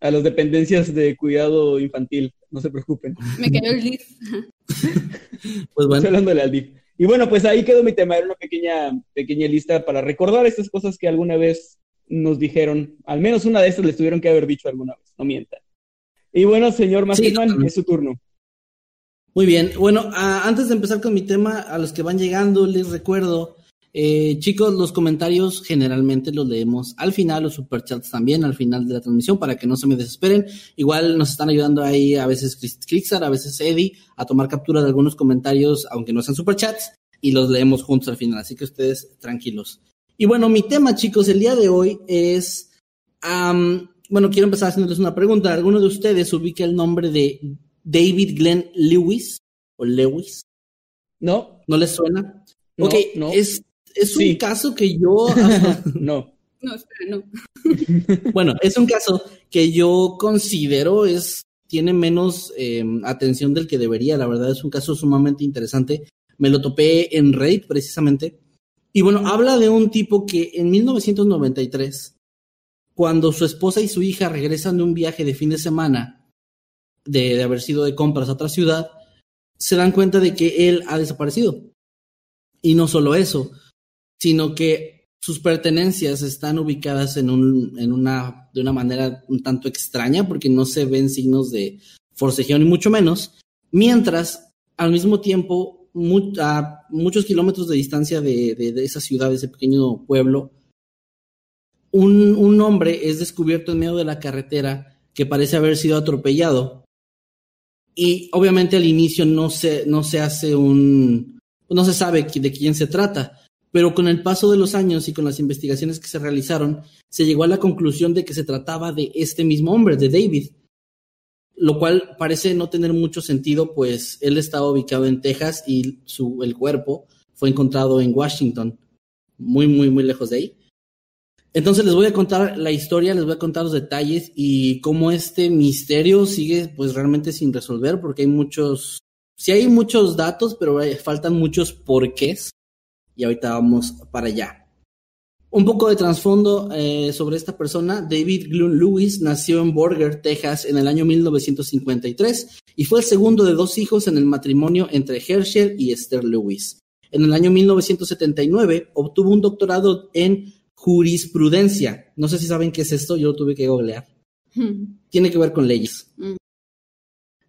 a las dependencias de cuidado infantil, no se preocupen. Me cayó el lead. Pues bueno. Estoy hablándole al DIF. Y bueno, pues ahí quedó mi tema, era una pequeña, pequeña lista para recordar estas cosas que alguna vez nos dijeron, al menos una de estas les tuvieron que haber dicho alguna vez, no mientan. Y bueno, señor Masterman, es su turno. Muy bien. Bueno, a- antes de empezar con mi tema, a los que van llegando, les recuerdo, eh, chicos, los comentarios generalmente los leemos al final, los superchats también al final de la transmisión para que no se me desesperen. Igual nos están ayudando ahí a veces Chris- Crixar, a veces Eddie, a tomar captura de algunos comentarios, aunque no sean superchats, y los leemos juntos al final. Así que ustedes tranquilos. Y bueno, mi tema, chicos, el día de hoy es. bueno, quiero empezar haciéndoles una pregunta. ¿Alguno de ustedes ubica el nombre de David Glenn Lewis? ¿O Lewis? ¿No? ¿No les suena? No, ok, no. es, es Sí. un caso que yo. No. No, espera, no. bueno, es un caso que yo considero es. Tiene menos eh, atención del que debería. La verdad es un caso sumamente interesante. Me lo topé en Reddit precisamente. Y bueno, habla de un tipo que en 1993, cuando su esposa y su hija regresan de un viaje de fin de semana, de, de haber sido de compras a otra ciudad, se dan cuenta de que él ha desaparecido. Y no solo eso, sino que sus pertenencias están ubicadas en, un, en una, de una manera un tanto extraña, porque no se ven signos de forcejeo ni mucho menos, mientras al mismo tiempo a muchos kilómetros de distancia de, de- esa ciudad, de ese pequeño pueblo, un, un hombre es descubierto en medio de la carretera que parece haber sido atropellado. Y obviamente al inicio no se, no se hace un, no se sabe de quién se trata, pero con el paso de los años y con las investigaciones que se realizaron, se llegó a la conclusión de que se trataba de este mismo hombre, de David, lo cual parece no tener mucho sentido, pues él estaba ubicado en Texas y su, el cuerpo fue encontrado en Washington, muy, muy, muy lejos de ahí. Entonces les voy a contar la historia, les voy a contar los detalles y cómo este misterio sigue pues realmente sin resolver porque hay muchos, sí hay muchos datos, pero faltan muchos porqués y ahorita vamos para allá. Un poco de trasfondo eh, sobre esta persona. David Glun Lewis nació en Borger, Texas, en el año 1953 y fue el segundo de dos hijos en el matrimonio entre Herschel y Esther Lewis. En el año 1979 obtuvo un doctorado en jurisprudencia. No sé si saben qué es esto, yo lo tuve que googlear. Tiene que ver con leyes. Mm.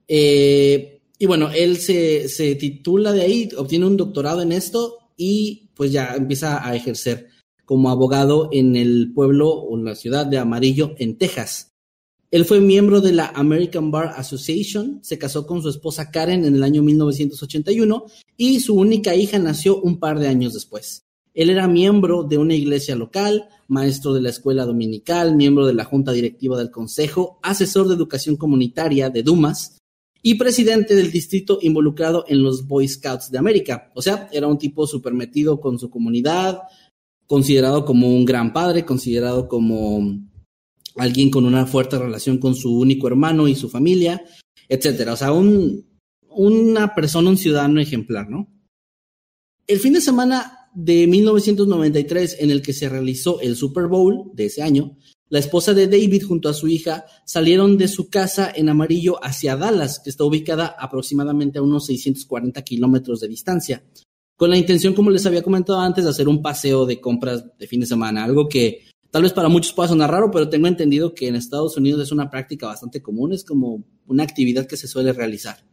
Eh, y bueno, él se, se titula de ahí, obtiene un doctorado en esto y pues ya empieza a ejercer como abogado en el pueblo o en la ciudad de Amarillo, en Texas. Él fue miembro de la American Bar Association, se casó con su esposa Karen en el año 1981 y su única hija nació un par de años después. Él era miembro de una iglesia local, maestro de la escuela dominical, miembro de la junta directiva del consejo, asesor de educación comunitaria de Dumas y presidente del distrito involucrado en los Boy Scouts de América. O sea, era un tipo súper metido con su comunidad, considerado como un gran padre, considerado como alguien con una fuerte relación con su único hermano y su familia, etcétera. O sea, un, una persona, un ciudadano ejemplar, ¿no? El fin de semana de 1993, en el que se realizó el Super Bowl de ese año, la esposa de David junto a su hija salieron de su casa en amarillo hacia Dallas, que está ubicada aproximadamente a unos 640 kilómetros de distancia, con la intención, como les había comentado antes, de hacer un paseo de compras de fin de semana, algo que tal vez para muchos pueda sonar raro, pero tengo entendido que en Estados Unidos es una práctica bastante común, es como una actividad que se suele realizar.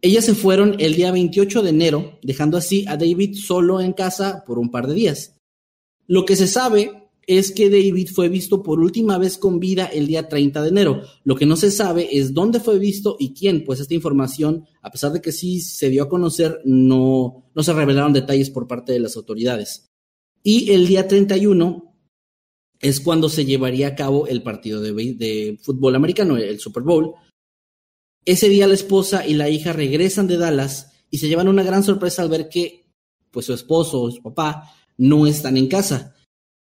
Ellas se fueron el día 28 de enero, dejando así a David solo en casa por un par de días. Lo que se sabe es que David fue visto por última vez con vida el día 30 de enero. Lo que no se sabe es dónde fue visto y quién, pues esta información, a pesar de que sí se dio a conocer, no, no se revelaron detalles por parte de las autoridades. Y el día 31 es cuando se llevaría a cabo el partido de, fútbol americano, el Super Bowl. Ese día la esposa y la hija regresan de Dallas y se llevan una gran sorpresa al ver que pues su esposo o su papá no están en casa.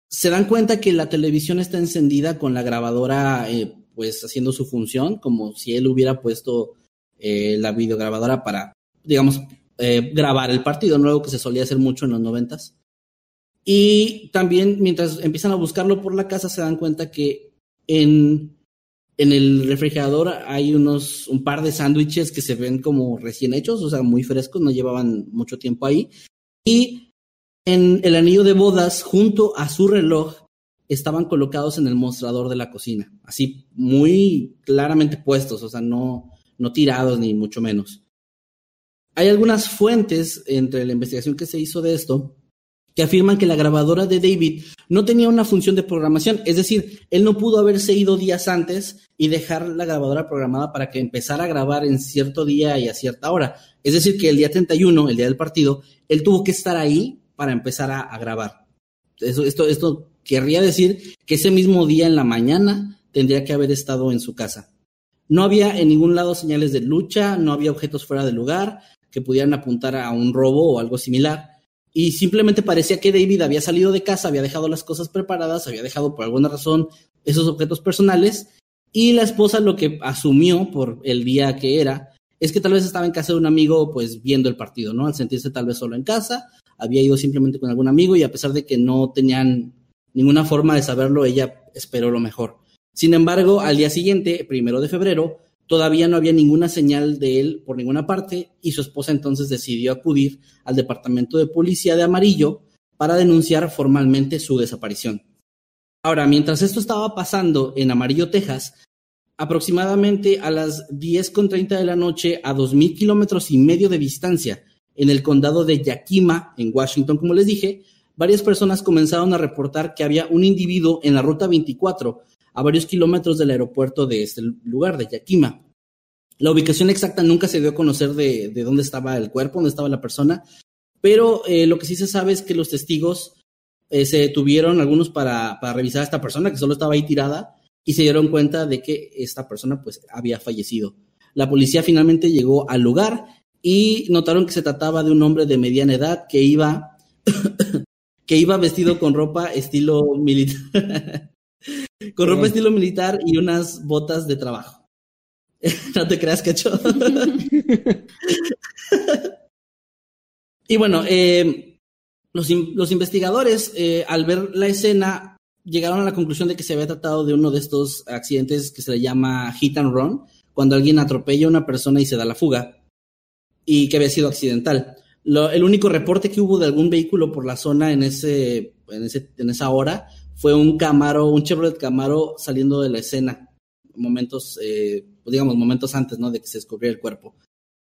Se dan cuenta que la televisión está encendida con la grabadora eh, pues haciendo su función, como si él hubiera puesto eh, la videograbadora para, digamos, eh, grabar el partido, no algo que se solía hacer mucho en los noventas. Y también mientras empiezan a buscarlo por la casa se dan cuenta que en, en el refrigerador hay unos, un par de sándwiches que se ven como recién hechos, o sea, muy frescos, no llevaban mucho tiempo ahí. Y en el anillo de bodas, junto a su reloj, estaban colocados en el mostrador de la cocina, así muy claramente puestos, o sea, no, no tirados ni mucho menos. Hay algunas fuentes entre la investigación que se hizo de esto que afirman que la grabadora de David no tenía una función de programación, es decir, él no pudo haberse ido días antes y dejar la grabadora programada para que empezara a grabar en cierto día y a cierta hora. Es decir, que el día 31, el día del partido, él tuvo que estar ahí para empezar a, grabar. Eso, esto, esto querría decir que ese mismo día en la mañana tendría que haber estado en su casa. No había en ningún lado señales de lucha, no había objetos fuera de lugar que pudieran apuntar a un robo o algo similar. Y simplemente parecía que David había salido de casa, había dejado las cosas preparadas, había dejado por alguna razón esos objetos personales. Y la esposa lo que asumió por el día que era es que tal vez estaba en casa de un amigo, pues viendo el partido, ¿no? Al sentirse tal vez solo en casa, había ido simplemente con algún amigo y a pesar de que no tenían ninguna forma de saberlo, ella esperó lo mejor. Sin embargo, al día siguiente, primero de febrero, todavía no había ninguna señal de él por ninguna parte y su esposa entonces decidió acudir al departamento de policía de Amarillo para denunciar formalmente su desaparición. Ahora, mientras esto estaba pasando en Amarillo, Texas, aproximadamente a las 10.30 de la noche a 2.000 kilómetros y medio de distancia, en el condado de Yakima, en Washington, como les dije, varias personas comenzaron a reportar que había un individuo en la ruta 24 a varios kilómetros del aeropuerto de este lugar, de Yakima. La ubicación exacta nunca se dio a conocer de, dónde estaba el cuerpo, dónde estaba la persona, pero eh, lo que sí se sabe es que los testigos eh, se detuvieron, algunos para, revisar a esta persona que solo estaba ahí tirada, y se dieron cuenta de que esta persona pues había fallecido. La policía finalmente llegó al lugar y notaron que se trataba de un hombre de mediana edad que iba, que iba vestido con ropa estilo militar. Con ropa estilo militar y unas botas de trabajo. no te creas, cacho. y bueno, eh, los, investigadores, eh, al ver la escena, llegaron a la conclusión de que se había tratado de uno de estos accidentes que se le llama hit and run, cuando alguien atropella a una persona y se da la fuga, y que había sido accidental. el único reporte que hubo de algún vehículo por la zona en, ese, en, esa hora fue un Camaro, un Chevrolet Camaro saliendo de la escena, momentos, eh, digamos, momentos antes, ¿no? De que se descubriera el cuerpo,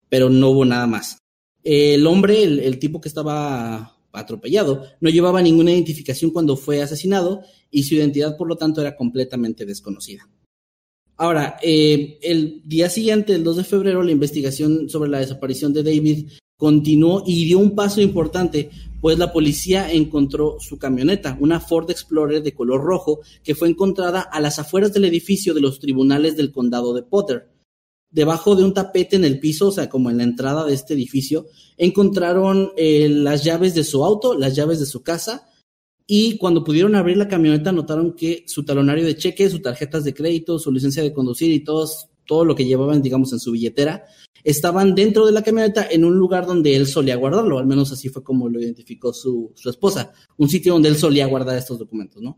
pero no hubo nada más. El hombre, el, tipo que estaba atropellado, no llevaba ninguna identificación cuando fue asesinado y su identidad, por lo tanto, era completamente desconocida. Ahora, eh, el día siguiente, el 2 de febrero, la investigación sobre la desaparición de David continuó y dio un paso importante, pues la policía encontró su camioneta, una Ford Explorer de color rojo, que fue encontrada a las afueras del edificio de los tribunales del condado de Potter. Debajo de un tapete en el piso, o sea, como en la entrada de este edificio, encontraron eh, las llaves de su auto, las llaves de su casa, y cuando pudieron abrir la camioneta notaron que su talonario de cheque, sus tarjetas de crédito, su licencia de conducir y todos, todo lo que llevaban, digamos, en su billetera, estaban dentro de la camioneta en un lugar donde él solía guardarlo, al menos así fue como lo identificó su, esposa, un sitio donde él solía guardar estos documentos, ¿no?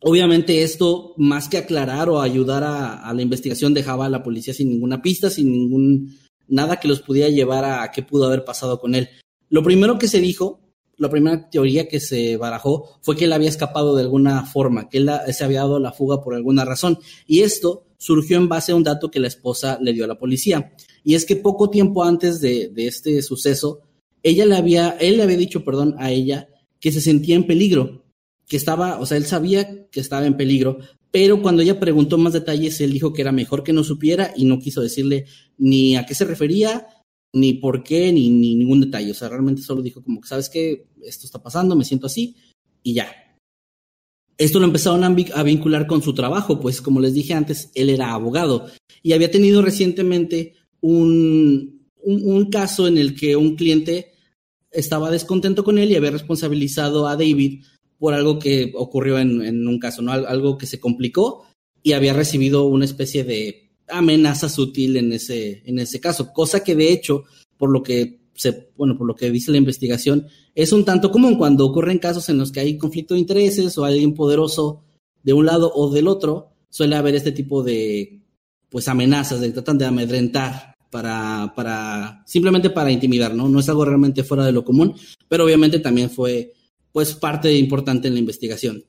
Obviamente esto, más que aclarar o ayudar a, la investigación, dejaba a la policía sin ninguna pista, sin ningún nada que los pudiera llevar a, qué pudo haber pasado con él. Lo primero que se dijo, la primera teoría que se barajó fue que él había escapado de alguna forma, que él se había dado la fuga por alguna razón. Y esto surgió en base a un dato que la esposa le dio a la policía. Y es que poco tiempo antes de, este suceso, ella le había, él le había dicho, perdón, a ella que se sentía en peligro, que estaba, o sea, él sabía que estaba en peligro, pero cuando ella preguntó más detalles, él dijo que era mejor que no supiera y no quiso decirle ni a qué se refería, ni por qué, ni, ni ningún detalle. O sea, realmente solo dijo como que, ¿sabes qué? Esto está pasando, me siento así y ya. Esto lo empezaron a vincular con su trabajo, pues como les dije antes, él era abogado y había tenido recientemente un, caso en el que un cliente estaba descontento con él y había responsabilizado a David por algo que ocurrió en, un caso, ¿no? Algo que se complicó y había recibido una especie de amenaza sutil en ese, en ese caso, cosa que de hecho, por lo que se, bueno, por lo que dice la investigación, es un tanto común cuando ocurren casos en los que hay conflicto de intereses o alguien poderoso de un lado o del otro, suele haber este tipo de, pues, amenazas, de tratan de amedrentar para, para, simplemente para intimidar, ¿no? No es algo realmente fuera de lo común, pero obviamente también fue, pues, parte importante en la investigación.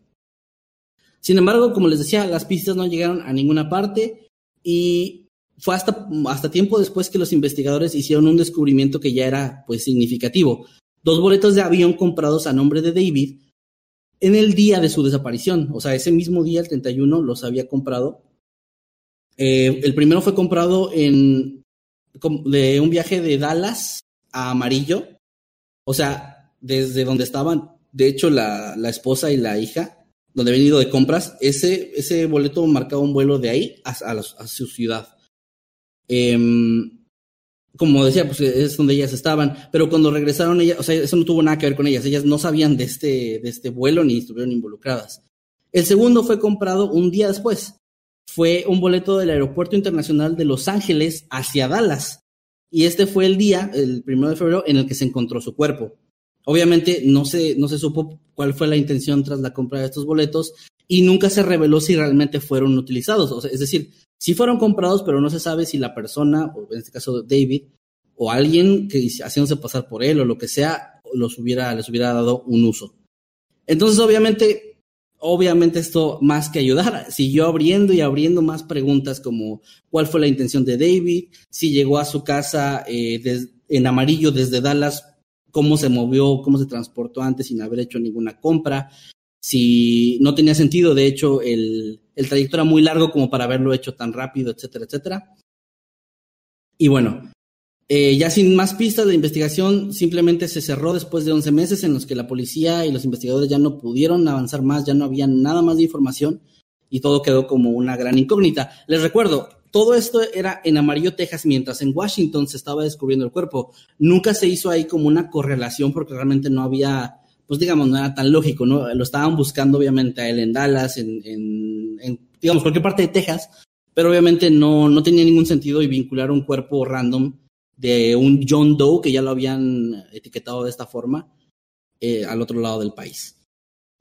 Sin embargo, como les decía, las pistas no llegaron a ninguna parte y fue hasta, hasta tiempo después que los investigadores hicieron un descubrimiento que ya era, pues, significativo. Dos boletos de avión comprados a nombre de David en el día de su desaparición. O sea, ese mismo día, el 31, los había comprado. Eh, el primero fue comprado en de un viaje de Dallas a Amarillo. O sea, desde donde estaban, de hecho, la, la esposa y la hija, donde habían ido de compras, ese, ese boleto marcaba un vuelo de ahí a, a, su ciudad. Eh, como decía, pues es donde ellas estaban, pero cuando regresaron ellas, o sea, eso no tuvo nada que ver con ellas, ellas no sabían de este, de este vuelo ni estuvieron involucradas. El segundo fue comprado un día después. Fue un boleto del Aeropuerto Internacional de Los Ángeles hacia Dallas. Y este fue el día, el primero de febrero, en el que se encontró su cuerpo. Obviamente no se, no se supo cuál fue la intención tras la compra de estos boletos y nunca se reveló si realmente fueron utilizados. Es decir, Sí fueron comprados, pero no se sabe si la persona, o en este caso David, o alguien que haciéndose pasar por él o lo que sea, los hubiera, les hubiera dado un uso. Entonces, obviamente, obviamente esto más que ayudar, siguió abriendo y abriendo más preguntas como cuál fue la intención de David, si llegó a su casa eh, en amarillo desde Dallas, cómo se movió, cómo se transportó antes sin haber hecho ninguna compra, si no tenía sentido, de hecho, el, el trayecto era muy largo como para haberlo hecho tan rápido, etcétera, etcétera. Y bueno, eh, ya sin más pistas, la investigación simplemente se cerró después de 11 meses en los que la policía y los investigadores ya no pudieron avanzar más, ya no había nada más de información y todo quedó como una gran incógnita. Les recuerdo, todo esto era en Amarillo, Texas, mientras en Washington se estaba descubriendo el cuerpo. Nunca se hizo ahí como una correlación porque realmente no había pues digamos, no era tan lógico, ¿no? Lo estaban buscando obviamente a él en Dallas, en, en, digamos, cualquier parte de Texas, pero obviamente no, no tenía ningún sentido y vincular un cuerpo random de un John Doe, que ya lo habían etiquetado de esta forma, eh, al otro lado del país.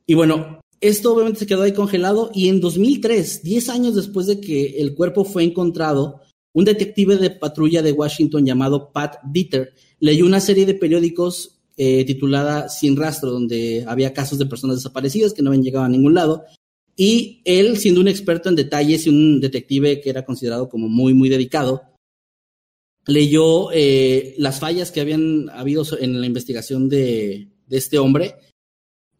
Y bueno, esto obviamente se quedó ahí congelado y en 2003, 10 años después de que el cuerpo fue encontrado, un detective de patrulla de Washington llamado Pat Dieter leyó una serie de periódicos eh, titulada Sin Rastro, donde había casos de personas desaparecidas que no habían llegado a ningún lado. Y él, siendo un experto en detalles y un detective que era considerado como muy, muy dedicado, leyó eh, las fallas que habían habido en la investigación de, de este hombre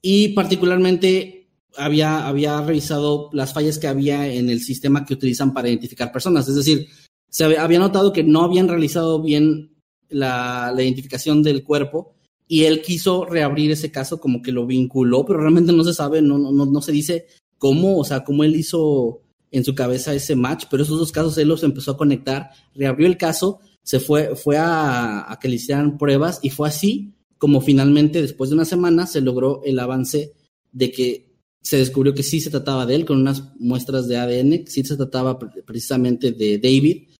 y particularmente había, había revisado las fallas que había en el sistema que utilizan para identificar personas. Es decir, se había, notado que no habían realizado bien la, la identificación del cuerpo y él quiso reabrir ese caso como que lo vinculó, pero realmente no se sabe, no, no, no se dice cómo, o sea, cómo él hizo en su cabeza ese match, pero esos dos casos él los empezó a conectar, reabrió el caso, se fue, fue a, a que le hicieran pruebas y fue así como finalmente después de una semana se logró el avance de que se descubrió que sí se trataba de él con unas muestras de ADN, sí se trataba precisamente de David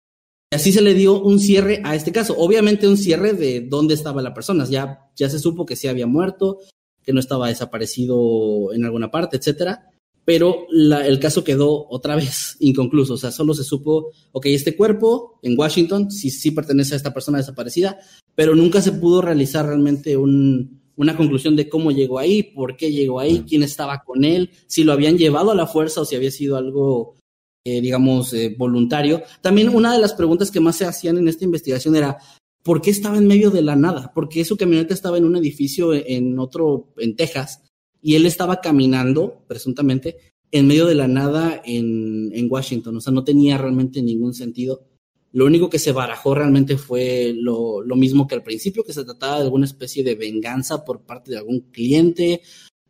así se le dio un cierre a este caso. Obviamente un cierre de dónde estaba la persona. Ya, ya se supo que sí había muerto, que no estaba desaparecido en alguna parte, etcétera. Pero el caso quedó otra vez inconcluso. O sea, solo se supo, ok, este cuerpo en Washington sí, sí pertenece a esta persona desaparecida, pero nunca se pudo realizar realmente un, una conclusión de cómo llegó ahí, por qué llegó ahí, quién estaba con él, si lo habían llevado a la fuerza o si había sido algo eh, digamos, eh, voluntario. También una de las preguntas que más se hacían en esta investigación era, ¿por qué estaba en medio de la nada? Porque su camioneta estaba en un edificio en otro, en Texas, y él estaba caminando, presuntamente, en medio de la nada en, en Washington. O sea, no tenía realmente ningún sentido. Lo único que se barajó realmente fue lo, lo, mismo que al principio, que se trataba de alguna especie de venganza por parte de algún cliente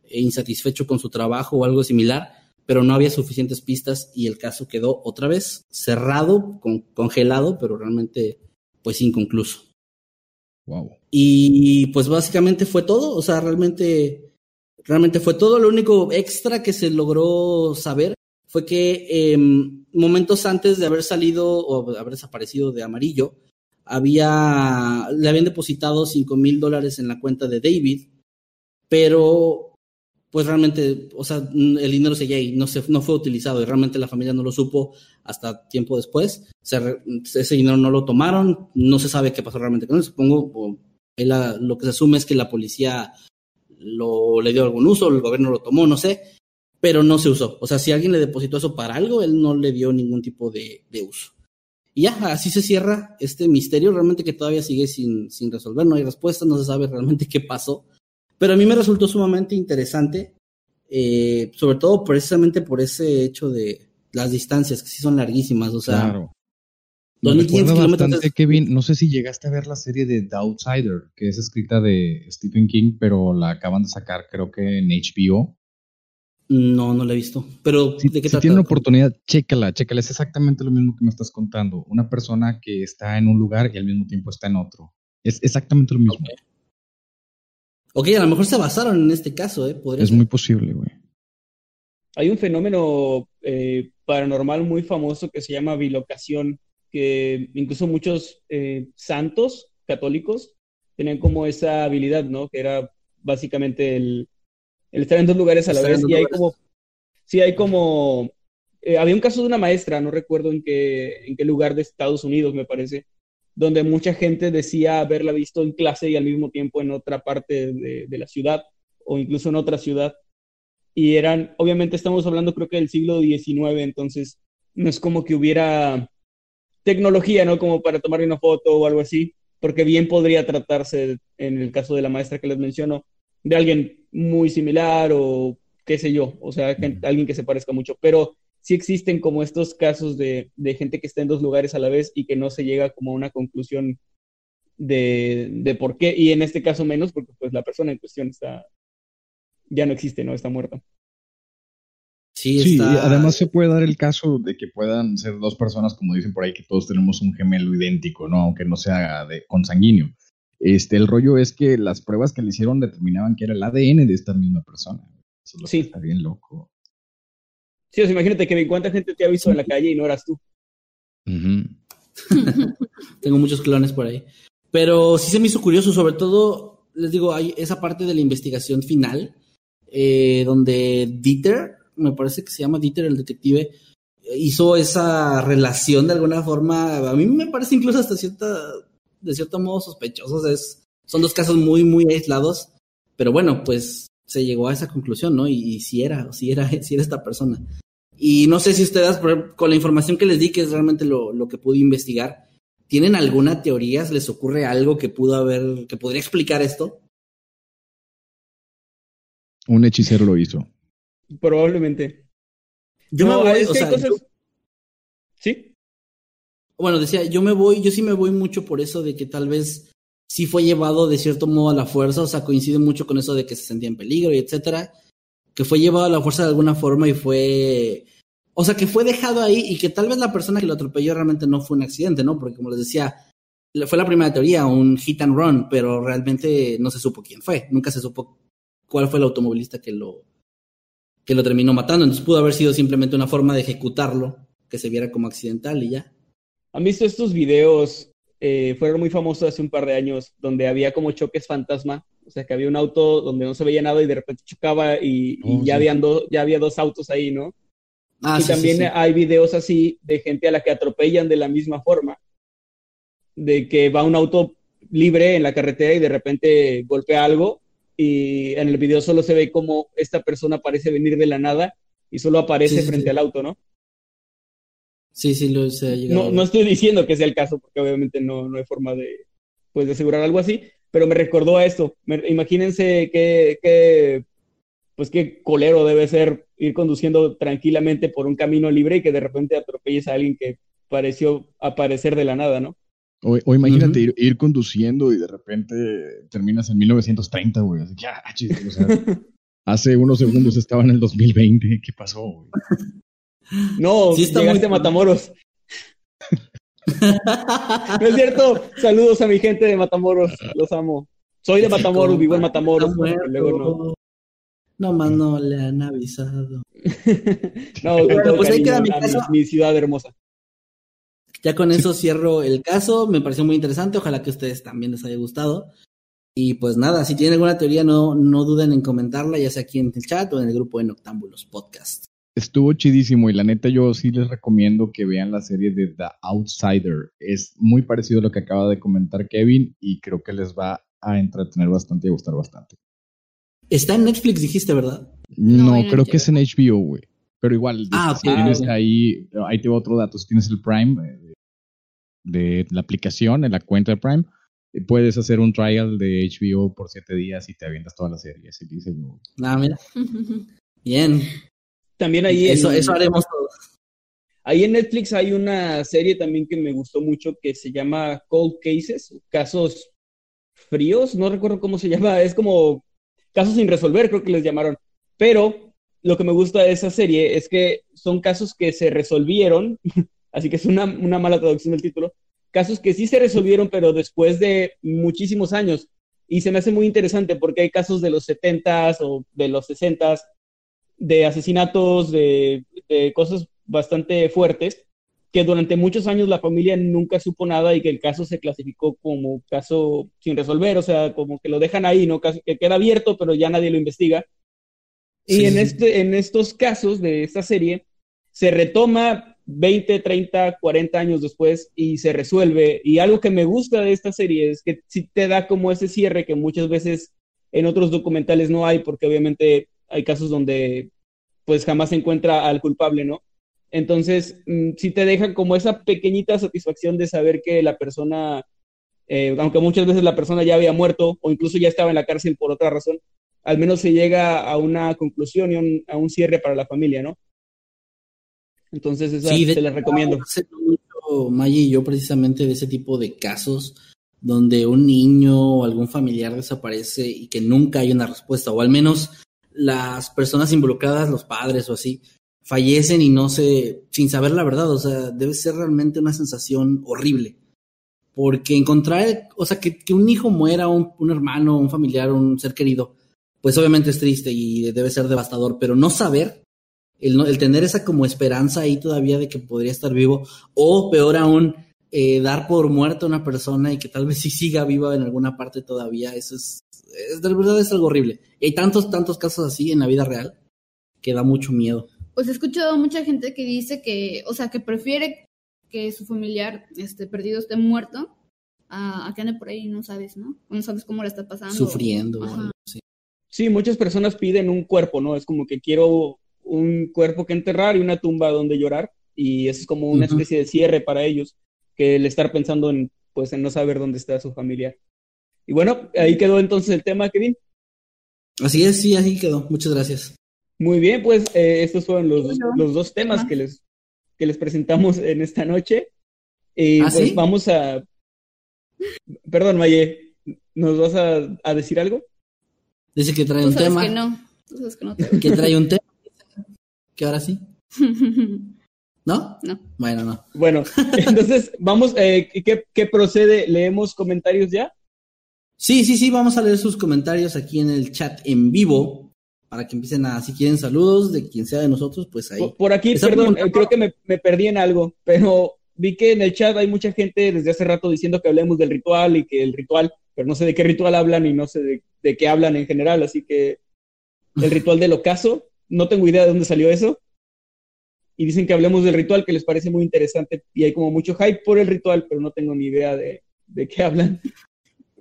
eh, insatisfecho con su trabajo o algo similar pero no había suficientes pistas y el caso quedó otra vez cerrado, con, congelado, pero realmente pues inconcluso. Wow. Y pues básicamente fue todo, o sea, realmente, realmente fue todo. Lo único extra que se logró saber fue que eh, momentos antes de haber salido o haber desaparecido de amarillo, había, le habían depositado cinco mil dólares en la cuenta de David, pero pues realmente, o sea, el dinero seguía ahí, no, se, no fue utilizado y realmente la familia no lo supo hasta tiempo después. ese dinero no lo tomaron, no se sabe qué pasó realmente con él. Supongo, lo que se asume es que la policía lo, le dio algún uso, el gobierno lo tomó, no sé, pero no se usó. O sea, si alguien le depositó eso para algo, él no le dio ningún tipo de, de uso. Y ya, así se cierra este misterio, realmente que todavía sigue sin, sin resolver, no hay respuesta, no se sabe realmente qué pasó. Pero a mí me resultó sumamente interesante, eh, sobre todo precisamente por ese hecho de las distancias, que sí son larguísimas, o sea... Claro. 2500 kilómetros. Kevin, no sé si llegaste a ver la serie de The Outsider, que es escrita de Stephen King, pero la acaban de sacar creo que en HBO. No, no la he visto. Pero, si, ¿de qué si tiene una oportunidad, chécala, chécala. Es exactamente lo mismo que me estás contando. Una persona que está en un lugar y al mismo tiempo está en otro. Es exactamente lo mismo. Ok, a lo mejor se basaron en este caso, ¿eh? es muy posible, güey. Hay un fenómeno eh, paranormal muy famoso que se llama bilocación, que incluso muchos eh, santos católicos tenían como esa habilidad, ¿no? Que era básicamente el, estar en dos lugares a la vez. Y hay como, sí, hay como, eh, había un caso de una maestra, no recuerdo en qué, en qué lugar de Estados Unidos, me parece, donde mucha gente decía haberla visto en clase y al mismo tiempo en otra parte de, la ciudad o incluso en otra ciudad. Y eran, obviamente estamos hablando creo que del siglo XIX, entonces no es como que hubiera tecnología, ¿no? Como para tomar una foto o algo así, porque bien podría tratarse, en el caso de la maestra que les menciono, de alguien muy similar o qué sé yo, o sea, alguien que se parezca mucho, pero sí existen como estos casos de, gente que está en dos lugares a la vez y que no se llega como a una conclusión de, por qué, y en este caso menos, porque pues la persona en cuestión está, ya no existe, ¿no? Está muerta. Sí, además se puede dar el caso de que puedan ser dos personas, como dicen por ahí, que todos tenemos un gemelo idéntico, ¿no? Aunque no sea de consanguíneo. Este, el rollo es que las pruebas que le hicieron determinaban que era el ADN de esta misma persona. Eso es lo sí. que está bien loco. Sí, o sea, imagínate que cuánta gente te ha visto en la calle y no eras tú. Tengo muchos clones por ahí. Pero sí se me hizo curioso, sobre todo, les digo, hay esa parte de la investigación final, eh, donde Dieter, me parece que se llama Dieter el detective, hizo esa relación de alguna forma, a mí me parece incluso hasta cierta, de cierto modo sospechoso, es, son dos casos muy, muy aislados, pero bueno, pues se llegó a esa conclusión, ¿no? Y, si era, si era, si era esta persona. Y no sé si ustedes, con la información que les di, que es realmente lo, que pude investigar, ¿tienen alguna teoría? ¿Les ocurre algo que pudo haber, que podría explicar esto? Un hechicero lo hizo. Probablemente. Yo me voy, o sea, ¿Sí? Bueno, decía, yo me voy, yo sí me voy mucho por eso de que tal vez sí fue llevado de cierto modo a la fuerza, o sea, coincide mucho con eso de que se sentía en peligro y etcétera, que fue llevado a la fuerza de alguna forma y fue, o sea, que fue dejado ahí y que tal vez la persona que lo atropelló realmente no fue un accidente, ¿no? Porque como les decía, fue la primera teoría, un hit and run, pero realmente no se supo quién fue, nunca se supo cuál fue el automovilista que lo, que lo terminó matando, entonces pudo haber sido simplemente una forma de ejecutarlo, que se viera como accidental y ya. ¿Han visto estos videos eh, fueron muy famosos hace un par de años, donde había como choques fantasma, o sea, que había un auto donde no se veía nada y de repente chocaba y, oh, ya, habían ya había dos autos ahí, ¿no? Ah, y también hay videos así de gente a la que atropellan de la misma forma, de que va un auto libre en la carretera y de repente golpea algo y en el video solo se ve como esta persona parece venir de la nada y solo aparece frente al auto, ¿no? Sí, sí, lo sé. No, no estoy diciendo que sea el caso, porque obviamente no, no hay forma de, pues, de asegurar algo así, pero me recordó a esto. imagínense qué, pues qué colero debe ser ir conduciendo tranquilamente por un camino libre y que de repente atropelles a alguien que pareció aparecer de la nada, ¿no? O, imagínate ir, conduciendo y de repente terminas en 1930, güey. Así que, ah, o sea, hace unos segundos estaba en el 2020. ¿Qué pasó, güey? No, sí está llegaste Matamoros. no es cierto. Saludos a mi gente de Matamoros. Los amo. Soy de Matamoros, vivo en Matamoros. no. No más no le han avisado. no, pues ahí queda mi, casa. mi, ciudad hermosa. ya con eso cierro el caso. Me pareció muy interesante. Ojalá que a ustedes también les haya gustado. Y pues nada, si tienen alguna teoría, no, no duden en comentarla, ya sea aquí en el chat o en el grupo de Noctámbulos Podcast. Estuvo chidísimo y la neta yo sí les recomiendo que vean la serie de The Outsider. Es muy parecido a lo que acaba de comentar Kevin y creo que les va a entretener bastante y a gustar bastante. Está en Netflix, dijiste, ¿verdad? No, creo que es en HBO, güey. Pero igual, ah, tienes ahí, ahí te otro dato. Si tienes el Prime eh, de, la aplicación, en la cuenta de Prime, eh, puedes hacer un trial de HBO por siete días y te avientas toda la serie. Así dice yo. Ah, mira. Bien. También ahí. Eso, eso haremos todos. Ahí en Netflix hay una serie también que me gustó mucho que se llama Cold Cases, casos fríos, no recuerdo cómo se llama, es como casos sin resolver, creo que les llamaron. Pero lo que me gusta de esa serie es que son casos que se resolvieron, así que es una, mala traducción del título, casos que sí se resolvieron, pero después de muchísimos años. Y se me hace muy interesante porque hay casos de los 70s o de los 60s, de asesinatos, de, de cosas bastante fuertes, que durante muchos años la familia nunca supo nada y que el caso se clasificó como caso sin resolver, o sea, como que lo dejan ahí, ¿no? Que queda abierto, pero ya nadie lo investiga. Y en, este, en estos casos de esta serie, se retoma 20, 30, 40 años después y se resuelve. Y algo que me gusta de esta serie es que sí te da como ese cierre que muchas veces en otros documentales no hay, porque obviamente hay casos donde pues jamás se encuentra al culpable, ¿no? Entonces, mm, sí te deja como esa pequeñita satisfacción de saber que la persona, eh, aunque muchas veces la persona ya había muerto o incluso ya estaba en la cárcel por otra razón, al menos se llega a una conclusión y a un cierre para la familia, ¿no? Entonces, esa sí, se la recomiendo. Y yo precisamente de ese tipo de casos donde un niño o algún familiar desaparece y que nunca hay una respuesta, o al menos las personas involucradas, los padres o así, fallecen y no se, sin saber la verdad, o sea, debe ser realmente una sensación horrible. Porque encontrar, o sea, que, un hijo muera, un, un hermano, un familiar, un ser querido, pues obviamente es triste y debe ser devastador, pero no saber, el, el tener esa como esperanza ahí todavía de que podría estar vivo, o peor aún, eh, dar por muerto a una persona y que tal vez sí siga viva en alguna parte todavía, eso es, es de verdad es algo horrible. Y hay tantos, tantos casos así en la vida real que da mucho miedo. Pues he escuchado mucha gente que dice que, o sea, que prefiere que su familiar este, perdido esté muerto a, que ande por ahí, no sabes, ¿no? No sabes cómo le está pasando. Sufriendo. Sí, muchas personas piden un cuerpo, ¿no? Es como que quiero un cuerpo que enterrar y una tumba donde llorar. Y eso es como una especie de cierre para ellos, que el estar pensando en, pues, en no saber dónde está su familia. Y bueno, ahí quedó entonces el tema, Kevin. Así es, sí, así quedó. Muchas gracias. Muy bien, pues eh, estos fueron los, los dos temas que les, que les presentamos en esta noche. Y ¿Ah, pues vamos a... Perdón, Maye, ¿nos vas a, a decir algo? Dice que trae un tema. Que no. que, no que trae un tema. Que ahora sí. ¿No? No. Bueno, no. Bueno, entonces, vamos, eh, ¿qué, ¿qué, procede? ¿Leemos comentarios ya? Sí, sí, sí, vamos a leer sus comentarios aquí en el chat en vivo para que empiecen a, si quieren saludos de quien sea de nosotros, pues ahí. Por, aquí, perdón, eh, creo que me, me, perdí en algo, pero vi que en el chat hay mucha gente desde hace rato diciendo que hablemos del ritual y que el ritual, pero no sé de qué ritual hablan y no sé de de qué hablan en general, así que el ritual del ocaso, no tengo idea de dónde salió eso. Y dicen que hablemos del ritual, que les parece muy interesante y hay como mucho hype por el ritual, pero no tengo ni idea de, de qué hablan.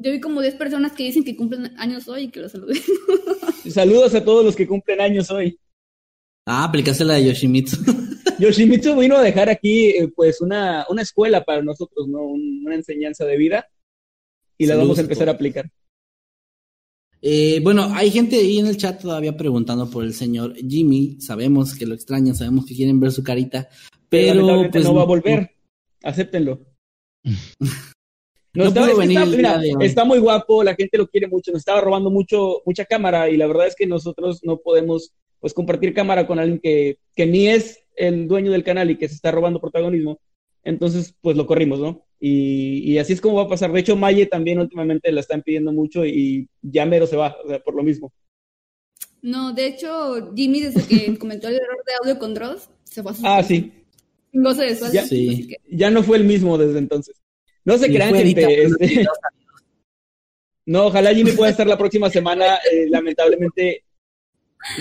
Yo vi como 10 personas que dicen que cumplen años hoy y que los saluden. Saludos a todos los que cumplen años hoy. Ah, aplicaste la de Yoshimitsu. Yoshimitsu vino a dejar aquí eh, pues una, una escuela para nosotros, ¿no? una enseñanza de vida y la vamos a empezar a aplicar. Eh, bueno, hay gente ahí en el chat todavía preguntando por el señor Jimmy. Sabemos que lo extrañan, sabemos que quieren ver su carita, pero pues, no va a volver. Acéptenlo. No, está, muy guapo, la gente lo quiere mucho, nos estaba robando mucho, mucha cámara y la verdad es que nosotros no podemos pues compartir cámara con alguien que, que ni es el dueño del canal y que se está robando protagonismo. Entonces, pues lo corrimos, ¿no? Y, así es como va a pasar. De hecho, Maye también últimamente la están pidiendo mucho y ya mero se va, o sea, por lo mismo. No, de hecho, Jimmy, desde que comentó el error de audio con Dross, se fue a Ah, sí. Gozo de. Ya, Sí. que- ya no fue el mismo desde entonces. No se crean, gente. este, no, ojalá Jimmy pueda estar la próxima semana. eh, lamentablemente,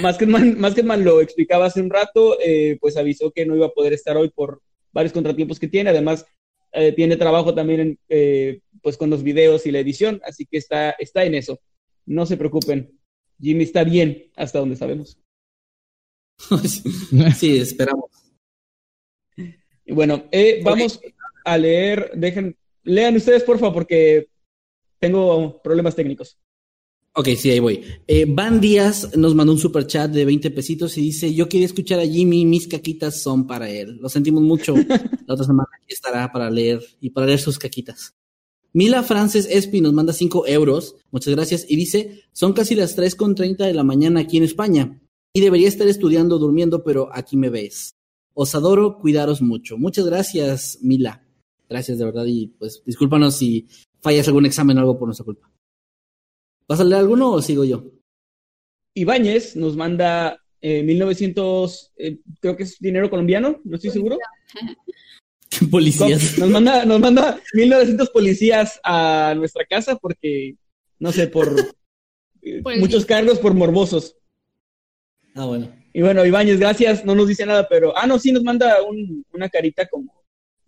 Masketman, Masketman lo explicaba hace un rato, eh, pues avisó que no iba a poder estar hoy por varios contratiempos que tiene. Además, eh, tiene trabajo también en, eh, pues con los videos y la edición, así que está, está en eso. No se preocupen. Jimmy está bien hasta donde sabemos. sí, esperamos. Y bueno, eh, vamos a leer, dejen, lean ustedes porfa porque tengo problemas técnicos. Ok, sí, ahí voy. Eh, Van Díaz nos mandó un super chat de 20 pesitos y dice, yo quería escuchar a Jimmy, mis caquitas son para él. Lo sentimos mucho. La otra semana aquí estará para leer y para leer sus caquitas. Mila Frances Espi nos manda 5 euros, muchas gracias, y dice, son casi las 3.30 de la mañana aquí en España y debería estar estudiando, durmiendo, pero aquí me ves. Os adoro, cuidaros mucho. Muchas gracias, Mila. Gracias de verdad y pues discúlpanos si fallas algún examen o algo por nuestra culpa. ¿Vas a leer alguno o sigo yo? Ibáñez nos manda eh, 1900, eh, creo que es dinero colombiano, no estoy seguro. Policías. Nos manda, nos manda 1900 policías a nuestra casa porque, no sé, por eh, Por el muchos cargos por morbosos. Ah, bueno. Y bueno, Ibáñez, gracias, no nos dice nada, pero, ah, no, sí nos manda un- una carita como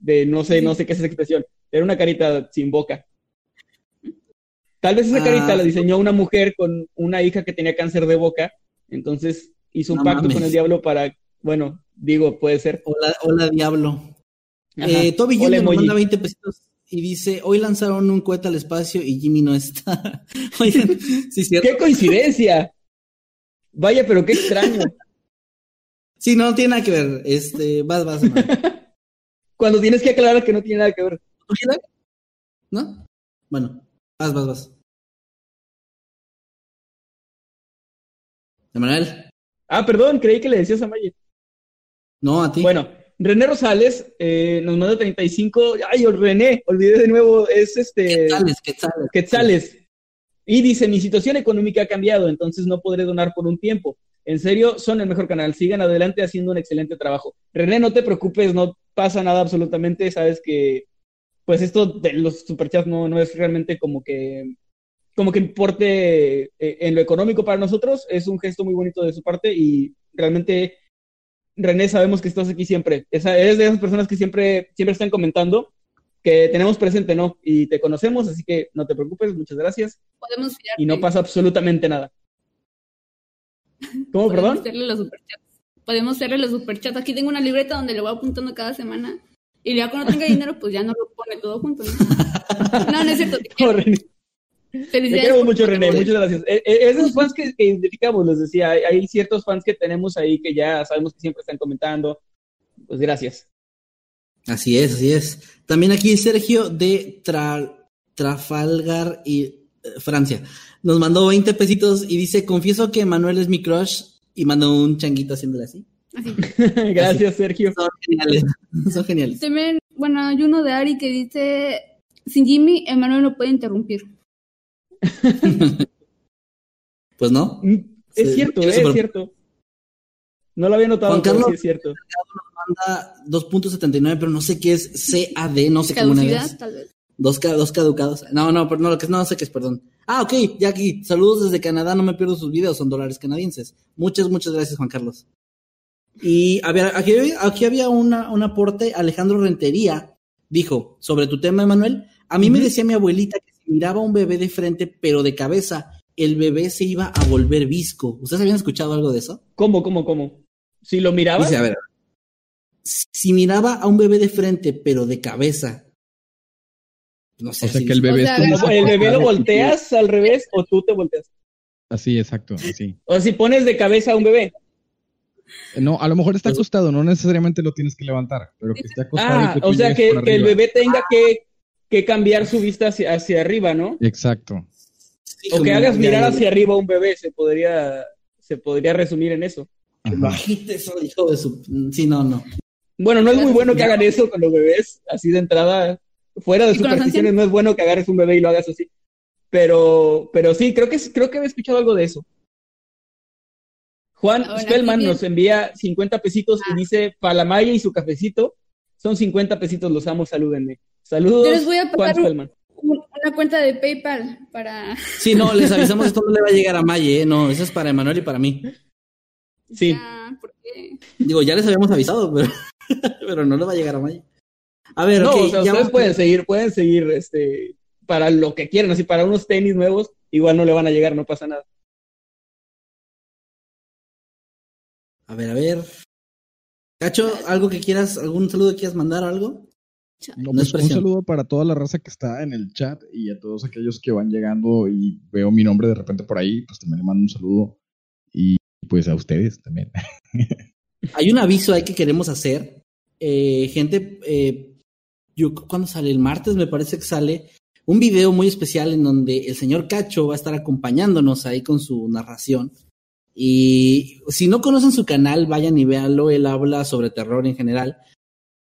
de, no sé, no sé qué es esa expresión, era una carita sin boca. Tal vez esa Ah. carita la diseñó una mujer con una hija que tenía cáncer de boca, entonces hizo un No pacto mames. con el diablo para, bueno, digo, puede ser. Hola, hola Diablo. Eh, Toby Jr. nos manda 20 pesitos y dice, hoy lanzaron un cohete al espacio y Jimmy no está. Oigan, sí, cierto. ¡Qué coincidencia! Vaya, pero qué extraño. Sí, no tiene nada que ver. Este, vas, vas, man. Cuando tienes que aclarar que no tiene nada que ver. ¿No? Bueno, vas, vas, vas. Emanuel. Ah, perdón, creí que le decías a Maye. No, a ti. Bueno, René Rosales eh, nos manda 35. Ay, René, olvidé de nuevo, es este Quetzales, quetzales. Quetzales. Y dice, mi situación económica ha cambiado, entonces no podré donar por un tiempo. En serio, son el mejor canal. Sigan adelante haciendo un excelente trabajo. René, no te preocupes, no pasa nada absolutamente. Sabes que, pues esto de los superchats no, no es realmente como que, como que importe eh, en lo económico para nosotros. Es un gesto muy bonito de su parte y realmente, René, sabemos que estás aquí siempre. Esa, eres de esas personas que siempre, siempre están comentando que tenemos presente, ¿no? Y te conocemos, así que no te preocupes, muchas gracias. Podemos fiarte. Y no pasa absolutamente nada. ¿Cómo, Podemos perdón? hacerle los superchats. Podemos hacerle los superchats. Aquí tengo una libreta donde le voy apuntando cada semana. Y ya cuando tenga dinero, pues ya no lo pone todo junto. No, no, no es cierto. Te No, quiero. René. Te Felicidades quiero mucho, René, muchas gracias. Eh, eh, esos fans que, que identificamos, les decía, hay, hay ciertos fans que tenemos ahí que ya sabemos que siempre están comentando. Pues gracias. Así es, así es. También aquí Sergio de Tra- Trafalgar y Francia. Nos mandó 20 pesitos y dice, confieso que Manuel es mi crush y mandó un changuito haciéndole así. Así. gracias, Sergio. Son geniales. Son geniales. También, bueno, hay uno de Ari que dice, sin Jimmy, Emanuel no puede interrumpir. Pues no. Mm, Es Sí, cierto, es es cierto. No lo había notado, Juan Carlos. sí es cierto. Manda 2.79, pero no sé qué es CAD, no sé cómo negas. tal vez. Dos, ca- dos caducados. No, no, pero no, lo que no sé qué es, perdón. Ah, ok, ya aquí. Saludos desde Canadá, no me pierdo sus videos, son dólares canadienses. Muchas, muchas gracias, Juan Carlos. Y a ver, aquí, aquí había una, un aporte, Alejandro Rentería dijo, sobre tu tema, Emanuel, a mí me decía mi abuelita que si miraba a un bebé de frente, pero de cabeza, el bebé se iba a volver visco. ¿Ustedes habían escuchado algo de eso? ¿Cómo, cómo, cómo? Si lo mirabas, Dice, a ver, si miraba a un bebé de frente, pero de cabeza, no sé. O sea así que el bebé O sea, es como como el bebé lo volteas al revés o tú te volteas. Así, exacto, así. O si pones de cabeza a un bebé. No, a lo mejor está Pues- acostado, no necesariamente lo tienes que levantar, pero que esté acostado. y Ah, que tú o sea que, el bebé tenga que, que cambiar su vista hacia, hacia arriba, ¿no? Exacto. Sí, O que hagas mirar hacia arriba a un bebé, se podría, se podría resumir en eso. Bajite eso, hijo de su. Sí, no, no. Bueno, no es muy bueno que hagan eso con los bebés, así de entrada, fuera de ¿Y con los supersticiones, no es bueno que agarres un bebé y lo hagas así. Pero, pero sí, creo que creo que había escuchado algo de eso. Juan Spellman nos envía 50 pesitos y Ah. dice para la Maya y su cafecito. Son 50 pesitos, los amo, salúdenme. Saludos, Yo les voy a Juan Spellman. Un- Una cuenta de PayPal para... Sí, no, les avisamos, esto no le va a llegar a Maye, ¿eh? No, eso es para Emanuel y para mí. Sí. Ah, ¿por qué? Digo, ya les habíamos avisado, pero, pero no le va a llegar a Maye. A ver, No, ok, o sea, ya ustedes vamos- pueden seguir, pueden seguir, este, para lo que quieran, así, para unos tenis nuevos, igual no le van a llegar, no pasa nada. A ver, a ver. Cacho, ¿algo que quieras, algún saludo que quieras mandar algo? No, No es pues, un saludo para toda la raza que está en el chat y a todos aquellos que van llegando y veo mi nombre de repente por ahí, pues también le mando un saludo y pues a ustedes también. Hay un aviso ahí que queremos hacer. Eh, gente, eh, yo, ¿cuándo sale? El martes me parece que sale un video muy especial en donde el señor Cacho va a estar acompañándonos ahí con su narración. Y si no conocen su canal, vayan y véanlo. Él habla sobre terror en general.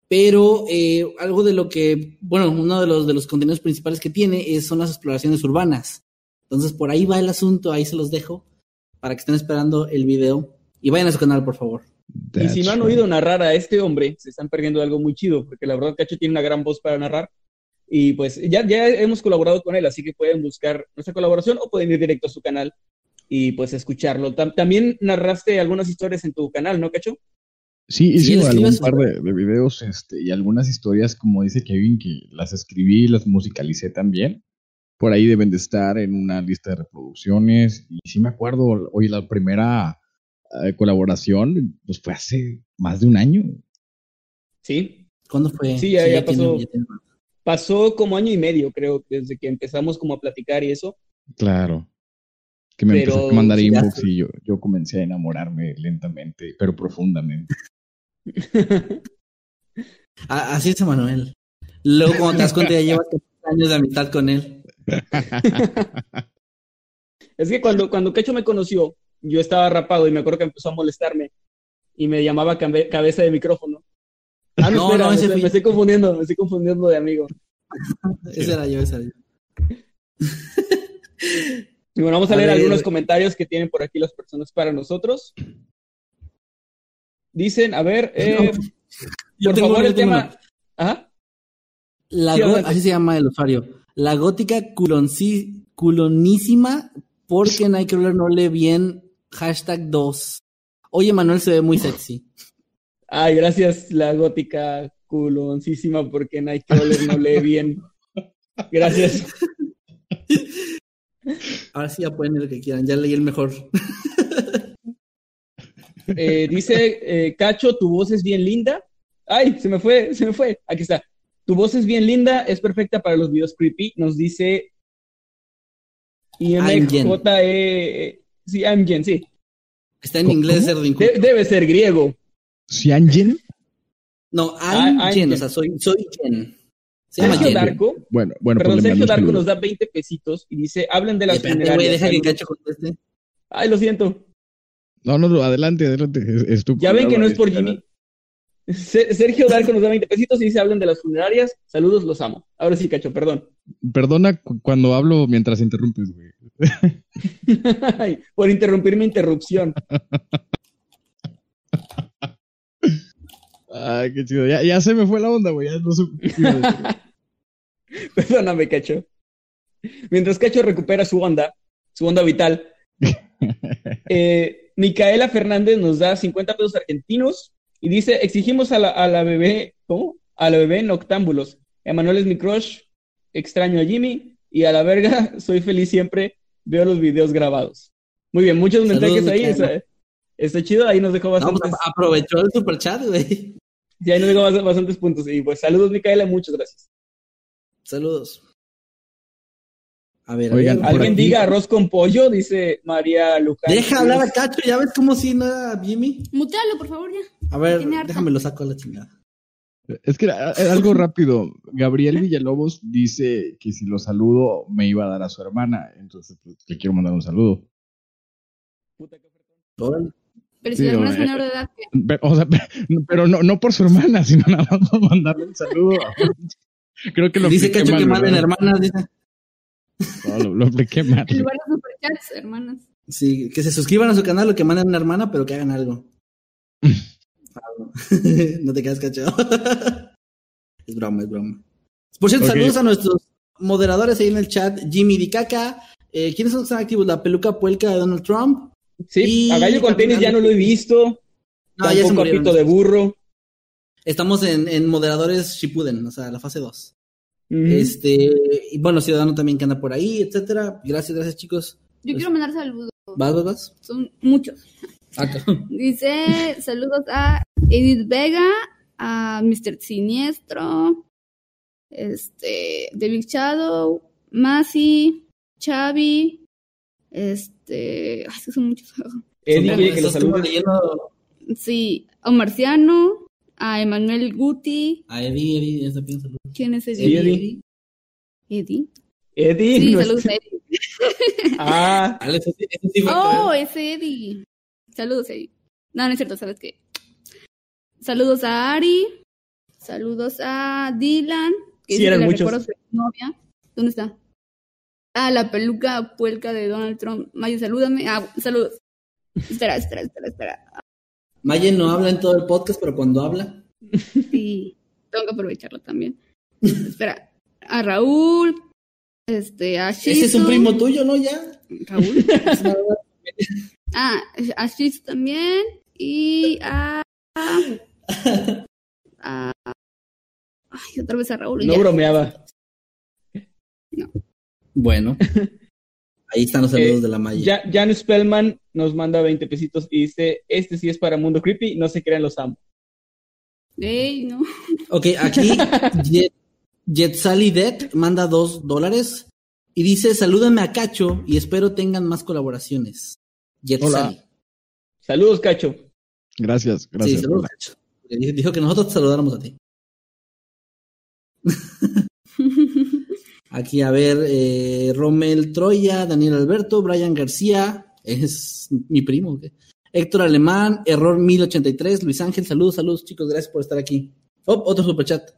Pero eh, algo de lo que, bueno, uno de los, de los contenidos principales que tiene es, son las exploraciones urbanas. Entonces por ahí va el asunto, ahí se los dejo para que estén esperando el video. Y vayan a su canal, por favor. Y si no han That's oído narrar a este hombre, se están perdiendo algo muy chido, porque la verdad Cacho tiene una gran voz para narrar. Y pues ya, ya hemos colaborado con él, así que pueden buscar nuestra colaboración o pueden ir directo a su canal y pues escucharlo. Tam- también narraste algunas historias en tu canal, ¿no, Cacho? Sí, Sí, hice él algún par de, de videos este, y algunas historias, como dice Kevin, que las escribí y las musicalicé también. Por ahí deben de estar en una lista de reproducciones. Y sí me acuerdo, hoy la primera eh, colaboración, pues fue hace más de un año. Sí. ¿Cuándo fue? Sí, ya- ya pasó. ya tiene- Pasó como año y medio, creo, desde que empezamos como a platicar y eso. Claro. Que me Pero empezó a mandar sí, inbox y yo, yo comencé a enamorarme lentamente, pero profundamente. Ah, así es Manuel. Luego cuando te das cuenta ya llevas 14 años de amistad con él. Es que cuando, cuando Cacho me conoció, yo estaba rapado y me acuerdo que empezó a molestarme y me llamaba cabeza de micrófono. Ah, no, No, espera, no, me, ese estoy, fui- me estoy confundiendo, me estoy confundiendo de amigo. Ese era yo, ese era yo. Y bueno, vamos a, A leer ver. algunos comentarios que tienen por aquí las personas para nosotros. Dicen, a ver, eh, por favor, el tema. Ajá. La Sí, así se llama el usuario. La gótica culonísima porque Nightcrawler no lee bien. Hashtag 2. Oye, Manuel se ve muy sexy. Ay, gracias, la gótica culoncísima, porque Nightcrawler no lee bien. Gracias. Ahora sí ya pueden leer lo que quieran. Ya leí el mejor. Eh, dice eh, Cacho, tu voz es bien linda. Ay, se me fue, se me fue. Aquí está. Tu voz es bien linda, es perfecta para los videos creepy. Nos dice IMJE. E, Sí, I'm Jen, sí. Está en ¿Cómo? inglés, inculto. De- debe ser griego. ¿Ciangen? No, Ah, Jen, Jen. o sea, soy, soy. Se llama Sergio Jen. Darko, Bueno, bueno, perdón, Sergio Darko nos da 20 pesitos y dice, hablen de las güey, funerarias. deja que. Cacho conteste. Ay, lo siento. No, no, no, adelante, adelante. Es, es tu Ya ven que no es por Jimmy. Se- Sergio Darko nos da 20 pesitos y dice, hablen de las funerarias. Saludos, los amo. Ahora sí, Cacho, perdón. Perdona cu- cuando hablo mientras interrumpes, güey. Ay, por interrumpir mi interrupción. Ay, qué chido. Ya, ya se me fue la onda, güey. Ya no decir. Perdóname, Cacho. Mientras Cacho recupera su onda, su onda vital, eh, Micaela Fernández nos da 50 pesos argentinos y dice, exigimos a la, a la bebé, ¿cómo? A la bebé noctámbulos. Emanuel es mi crush, extraño a Jimmy y a la verga, soy feliz siempre, veo los videos grabados. Muy bien, muchos Saludos, mensajes ahí, está, está chido, ahí nos dejó No, bastantes, pues, aprovechó el superchat, güey. sí, ahí nos dejó bast- bastantes puntos. Y pues saludos, Micaela, muchas gracias. Saludos. A ver, a Alguien aquí- diga arroz con pollo, dice María Luján. Deja hablar a Cacho, ya ves como si no era Jimmy. Mutealo, por favor, ya. A ver, déjame lo saco a la chingada. Es que algo rápido. Gabriel Villalobos dice que si lo saludo me iba a dar a su hermana. Entonces, pues, le quiero mandar un saludo. Pero si Sí, la hermana es menor de edad, ¿qué? Pero, o sea, pero no, no por su hermana, sino nada más mandarle un saludo. Creo que lo Dice Cacho mal, que manden hermanas, dice. No, lo, lo apliqué mal. En lugar de superchats, hermanas. Sí, que se suscriban a su canal o que manden una hermana, pero que hagan algo. Algo. no te quedas cachado. Es broma, es broma. Por cierto, saludos a nuestros moderadores ahí en el chat, Jimmy Dicaca. Eh, ¿Quiénes son los que están activos? La peluca puelca de Donald Trump. Sí, Y a Gallo con tenis ya no lo he visto. No, ya se Tampoco murieron. Pito de burro. Estamos en, en moderadores Shippuden, o sea, la fase 2. Este, y bueno, Ciudadano también que anda por ahí, etcétera. Gracias, gracias, chicos. Yo quiero mandar saludos. ¿Vas, vas, vas? Son muchos. Ah, Dice saludos a Edith Vega, a Mr. Siniestro, este, The Big Shadow, Masi, Chavi, este, ay, son muchos. Quiere que lo esos como salude. leyendo Sí, a Marciano, a Emanuel Guti. A Eddie, Eddie, esta piensa saludos. ¿Quién es? Sí, Eddie. Eddie. Eddie. Sí, no es- saludos a Eddie. Ah, Ah, ese sí- ese sí Oh, ese Eddie. Saludos, Eddie. No, no es cierto, ¿sabes qué? Saludos a Ari. Saludos a Dylan. Que Sí, eran muchos. recuerda a su novia. ¿Dónde está? Ah, la peluca puelca de Donald Trump. Mayo, salúdame. Ah, saludos. Espera, espera, espera, espera. Mayen no habla en todo el podcast, pero cuando habla. Sí, tengo que aprovecharlo también. espera. A Raúl. Este, a Shizu. Ese es un primo tuyo, ¿no? Ya. Raúl. Ah, a Shiz también. Y a. a- ay, otra vez a Raúl. no ya. bromeaba. Bueno. Ahí están los saludos Eh, de la Maya. Ya, Jan Spellman nos manda 20 pesitos y dice, este sí es para Mundo Creepy, no se crean los amo. Ey, no. Ok, aquí Jet, Jetsali Det manda dos dólares y dice: Salúdame a Cacho y espero tengan más colaboraciones. Jetsali. Saludos, Cacho. Gracias, Sí, gracias. saludos, Cacho. Dijo- Dijo que nosotros te saludáramos a ti. Aquí, a ver, eh, Romel Troya, Daniel Alberto, Brian García, es mi primo. Héctor Alemán, Error 1083, Luis Ángel, saludos, saludos, chicos, gracias por estar aquí. Oh, otro superchat.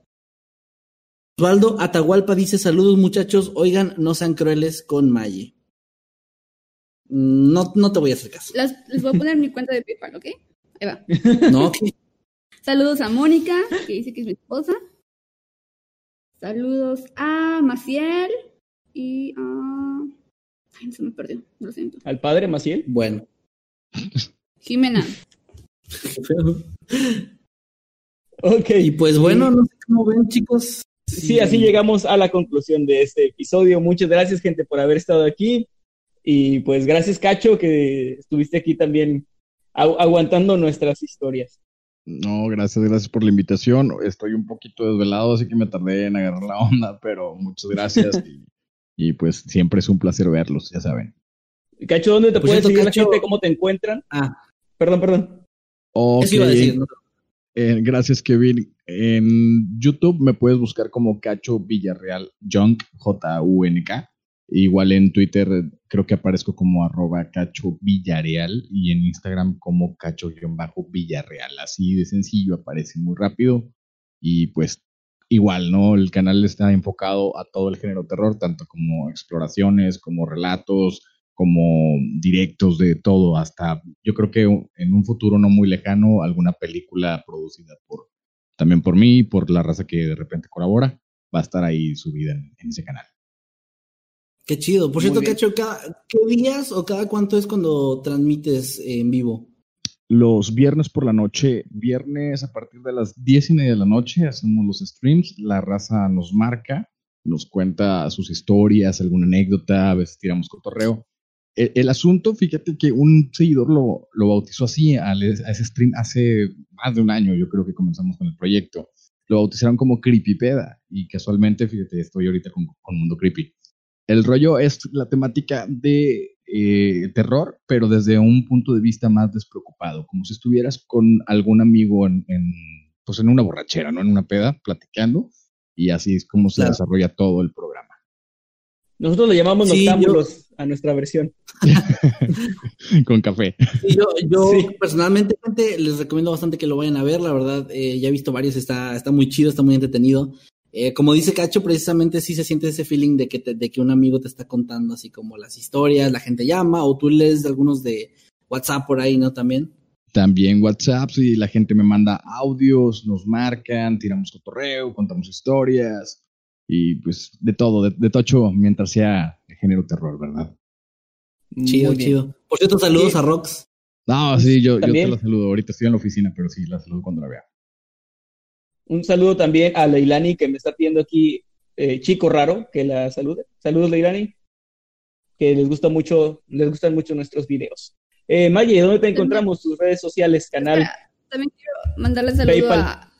Osvaldo Atahualpa dice: Saludos, muchachos. Oigan, no sean crueles con Maye. Mm, No, no te voy a hacer caso. Las- les voy a poner mi cuenta de PayPal, ¿ok? Ahí va. No. Saludos a Mónica, que dice que es mi esposa. Saludos a Maciel. Y a. Ay, se me perdió, lo siento. Al padre Maciel. Bueno. Jimena. Ok. Y pues bueno, no sé cómo ven, chicos. Sí, así llegamos a la conclusión de este episodio. Muchas gracias, gente, por haber estado aquí. Y pues gracias, Cacho, que estuviste aquí también agu- aguantando nuestras historias. No, gracias, gracias por la invitación. Estoy un poquito desvelado, así que me tardé en agarrar la onda, pero muchas gracias. y, y, pues siempre es un placer verlos, ya saben. Cacho, ¿dónde te Por puede cierto, seguir Cacho- la gente? ¿Cómo te encuentran? Ah, Perdón, perdón. Ok, eso iba a decir. ¿no? eh, gracias, Kevin. En YouTube me puedes buscar como Cacho Villarreal Junk, J-U-N-K. Igual en Twitter creo que aparezco como arroba Cacho Villarreal y en Instagram como Cacho-Villarreal. Así de sencillo, aparece muy rápido. Y pues igual, ¿no? El canal está enfocado a todo el género terror, tanto como exploraciones, como relatos, como directos de todo, hasta yo creo que en un futuro no muy lejano, alguna película producida por también por mí, por la raza que de repente colabora, va a estar ahí subida en, en ese canal. Qué chido. Por Muy cierto. Cacho, ¿cada, ¿qué días o cada cuánto es cuando transmites en vivo? Los viernes por la noche, viernes a partir de las diez y media de la noche, hacemos los streams, la raza nos marca, nos cuenta sus historias, alguna anécdota, a veces tiramos cotorreo. El, el asunto, fíjate que un seguidor lo, lo bautizó así al- a ese stream hace más de un año, yo creo que comenzamos con el proyecto. Lo bautizaron como Creepypeda y casualmente, fíjate, estoy ahorita con, con Mundo Creepy. El rollo es la temática de eh, terror, pero desde un punto de vista más despreocupado, como si estuvieras con algún amigo en, en, pues en una borrachera, ¿no? En una peda, platicando, y así es como se Claro. desarrolla todo el programa. Nosotros le llamamos Sí, noctámbulos a nuestra versión. con café. Sí, yo yo Sí. personalmente, gente, les recomiendo bastante que lo vayan a ver. La verdad, eh, ya he visto varios, está, está muy chido, está muy entretenido. Eh, como dice Cacho, precisamente sí se siente ese feeling de que, te- de que un amigo te está contando así como las historias, la gente llama, o tú lees algunos de WhatsApp por ahí, ¿no? También. también WhatsApp, y la gente me manda audios, nos marcan, tiramos cotorreo, contamos historias y pues de todo, de, de tocho mientras sea de género terror, ¿verdad? Chido, chido. Por cierto, saludos a Rox. No, sí, yo, yo te la saludo. Ahorita estoy en la oficina, pero sí, la saludo cuando la vea. Un saludo también a Leilani que me está pidiendo aquí, eh, chico raro, que la salude. Saludos, Leilani. Que les gusta mucho, les gustan mucho nuestros videos. Eh, Maye, ¿dónde te encontramos? Tus redes sociales, canal. También quiero mandarle saludo PayPal. a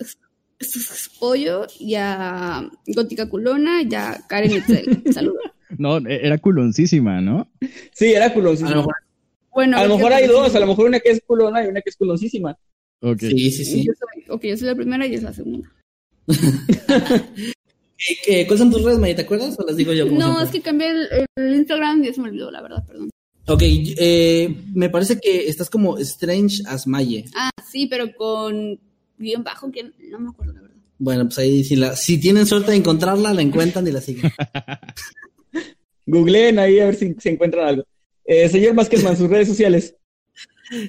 Pollo y a Gótica Culona y a Karen Etzel. Saludos. No, era culoncísima, ¿no? Sí, era culón. A lo mejor. Bueno, A lo mejor hay dos, a lo mejor una que es culona y una que es culoncísima. Ok. Sí, sí, sí. Yo soy, ok, yo soy la primera y es la segunda. ¿Qué- qué- ¿Cuáles son tus redes, Maya? ¿Te acuerdas? ¿O las digo yo? como No, siempre? es que cambié el, el Instagram y ya se me olvidó, la verdad, perdón. Ok, eh, me parece que estás como Strange as Maye. Ah, sí, pero con guion bajo, que no me acuerdo, la verdad. Bueno, pues ahí si, la, si tienen suerte de encontrarla, la encuentran y la siguen. Googleen ahí a ver si se encuentran algo. Eh, señor Maskerman, sus redes sociales.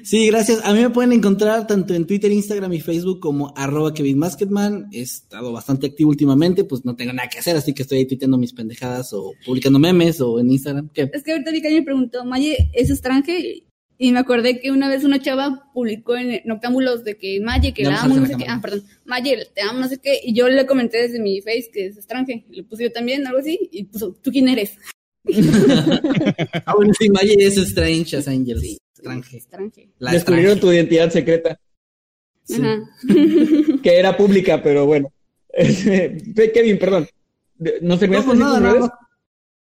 Sí, gracias. A mí me pueden encontrar tanto en Twitter, Instagram y Facebook como arroba Kevin Masketman. He estado bastante activo últimamente, pues no tengo nada que hacer, así que estoy ahí tuiteando mis pendejadas o publicando memes o en Instagram. ¿Qué? Es que ahorita vi que alguien me preguntó, Maye, ¿es extranjero? Y me acordé que una vez una chava publicó en Noctámbulos de que Maye, que la amo, no sé qué. Ah, perdón. Maye, te amo, no sé qué. Y yo le comenté desde mi face que es extranjero. Y le puse yo también, algo así. Y puso, ¿tú quién eres? Ah, bueno, sí, Maye es Strange as Angels. Sí, Extranje. La Descubrieron extranje. tu identidad secreta, Sí. Ajá. que era pública, pero bueno. Este, Kevin, perdón. De- ¿Nos No, pues nada, nada.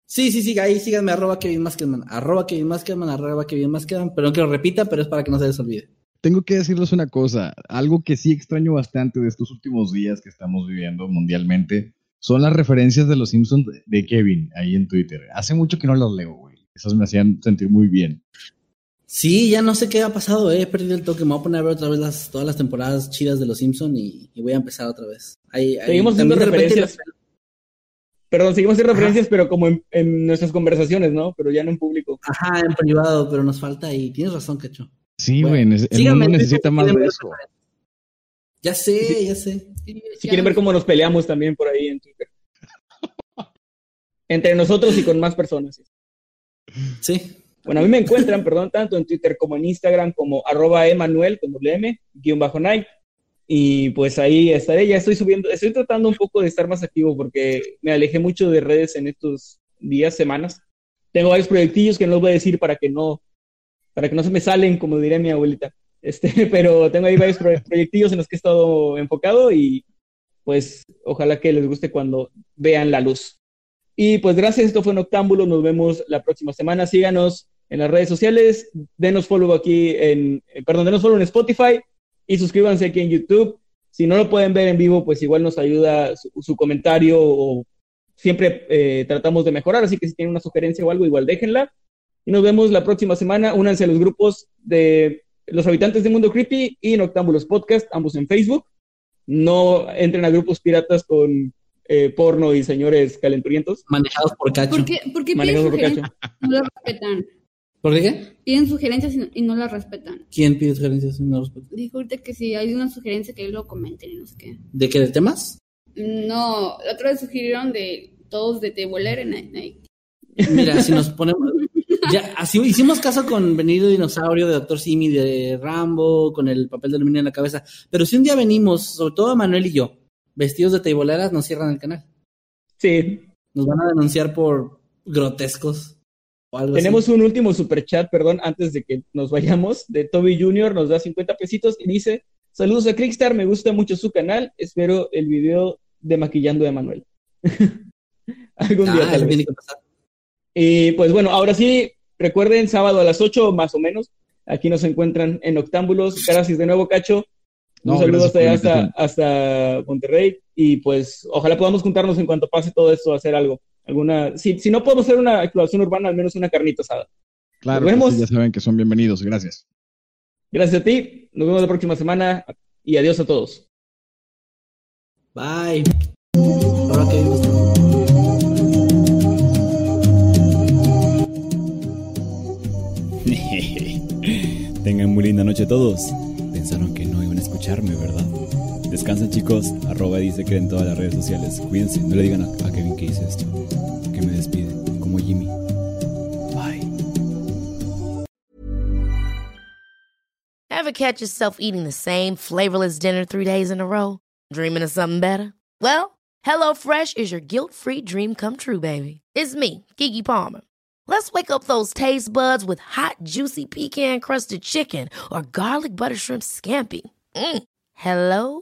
Sí, sí, sí, ahí síganme, arroba Kevin Maskerman, arroba Kevin Maskerman, arroba Kevin perdón que lo repita, pero es para que no se les olvide. Tengo que decirles una cosa, algo que sí extraño bastante de estos últimos días que estamos viviendo mundialmente son las referencias de los Simpsons de- de Kevin ahí en Twitter. Hace mucho que no las leo, güey. Esas me hacían sentir muy bien. Sí, ya no sé qué ha pasado, eh, he perdido el toque, me voy a poner a ver otra vez las, todas las temporadas chidas de los Simpson y, y voy a empezar otra vez. Ahí, ahí- Seguimos haciendo referencias. Perdón, seguimos haciendo referencias, pero como en, en nuestras conversaciones, ¿no? Pero ya no en público. Ajá, en privado, pero nos falta y tienes razón, Cacho. Sí, Bueno, güey, nece- el síganme mundo necesita más de eso. Ya sé, ya sé. Si quieren ver cómo nos peleamos también por ahí en Twitter. Entre nosotros y con más personas. Sí. Bueno, a mí me encuentran, perdón, tanto en Twitter como en Instagram como arroba emanuel con doble M, guion bajo night. Y pues ahí estaré, ya estoy subiendo, estoy tratando un poco de estar más activo porque me alejé mucho de redes en estos días, semanas. Tengo varios proyectillos que no los voy a decir para que no, para que no se me salen, como diría mi abuelita. Este, pero tengo ahí varios proye- proyectillos en los que he estado enfocado y pues ojalá que les guste cuando vean la luz. Y pues gracias, esto fue Noctámbulo, nos vemos la próxima semana. Síganos en las redes sociales, denos follow aquí en, eh, perdón, denos follow en Spotify y suscríbanse aquí en YouTube. Si no lo pueden ver en vivo, pues igual nos ayuda su, su comentario o siempre eh, tratamos de mejorar, así que si tienen una sugerencia o algo, igual déjenla. Y nos vemos la próxima semana. Únanse a los grupos de los habitantes de Mundo Creepy y Noctámbulos Podcast, ambos en Facebook. No entren a grupos piratas con eh, porno y señores calenturientos. Manejados por Cacho. ¿Por qué, por qué Manejados por Cacho. no las respetan? ¿Por qué? Piden sugerencias y no, y no las respetan. ¿Quién pide sugerencias? No respeto. Dijo ahorita que si hay una sugerencia que lo comenten y no sé qué. ¿De qué? ¿De temas? No, la otra vez sugirieron de todos de Tebolera en Night Night. Mira, si nos ponemos. Ya, así hicimos caso con venir de dinosaurio, de Doctor Simi, de Rambo, con el papel de aluminio en la cabeza. Pero si un día venimos, sobre todo Manuel y yo, vestidos de teiboleras, nos cierran el canal. Sí, Nos van a denunciar por grotescos Tenemos así. un último superchat, perdón, antes de que nos vayamos, de Toby Jr. nos da 50 pesitos y dice, saludos a Crickstar, me gusta mucho su canal, espero el video de maquillando de Manuel. Algún día Ah, tal eso vez. tiene que pasar. Y pues bueno, ahora sí, recuerden, sábado a las 8 más o menos, aquí nos encuentran en Octámbulos. Gracias de nuevo, Cacho. Un saludo hasta, hasta, hasta Monterrey y pues ojalá podamos juntarnos en cuanto pase todo esto a hacer algo. Alguna, si, si no podemos hacer una exploración urbana, al menos una carnita asada. Claro, Nos que vemos. sí, ya saben que son bienvenidos. Gracias. Gracias a ti, nos vemos la próxima semana y adiós a todos. Bye. Ahora que vimos. Tengan muy linda noche a todos. Pensaron que no iban a escucharme, ¿verdad? Descansen chicos, arroba dice que en todas las redes sociales. Cuídense, no le digan a, a Kevin que hice esto. Que me despide, como Jimmy. Bye. Ever catch yourself eating the same flavorless dinner three days in a row? Dreaming of something better? Well, HelloFresh is your guilt-free dream come true, baby. It's me, Kiki Palmer. Let's wake up those taste buds with hot, juicy pecan-crusted chicken or garlic butter shrimp scampi. Mm. Hello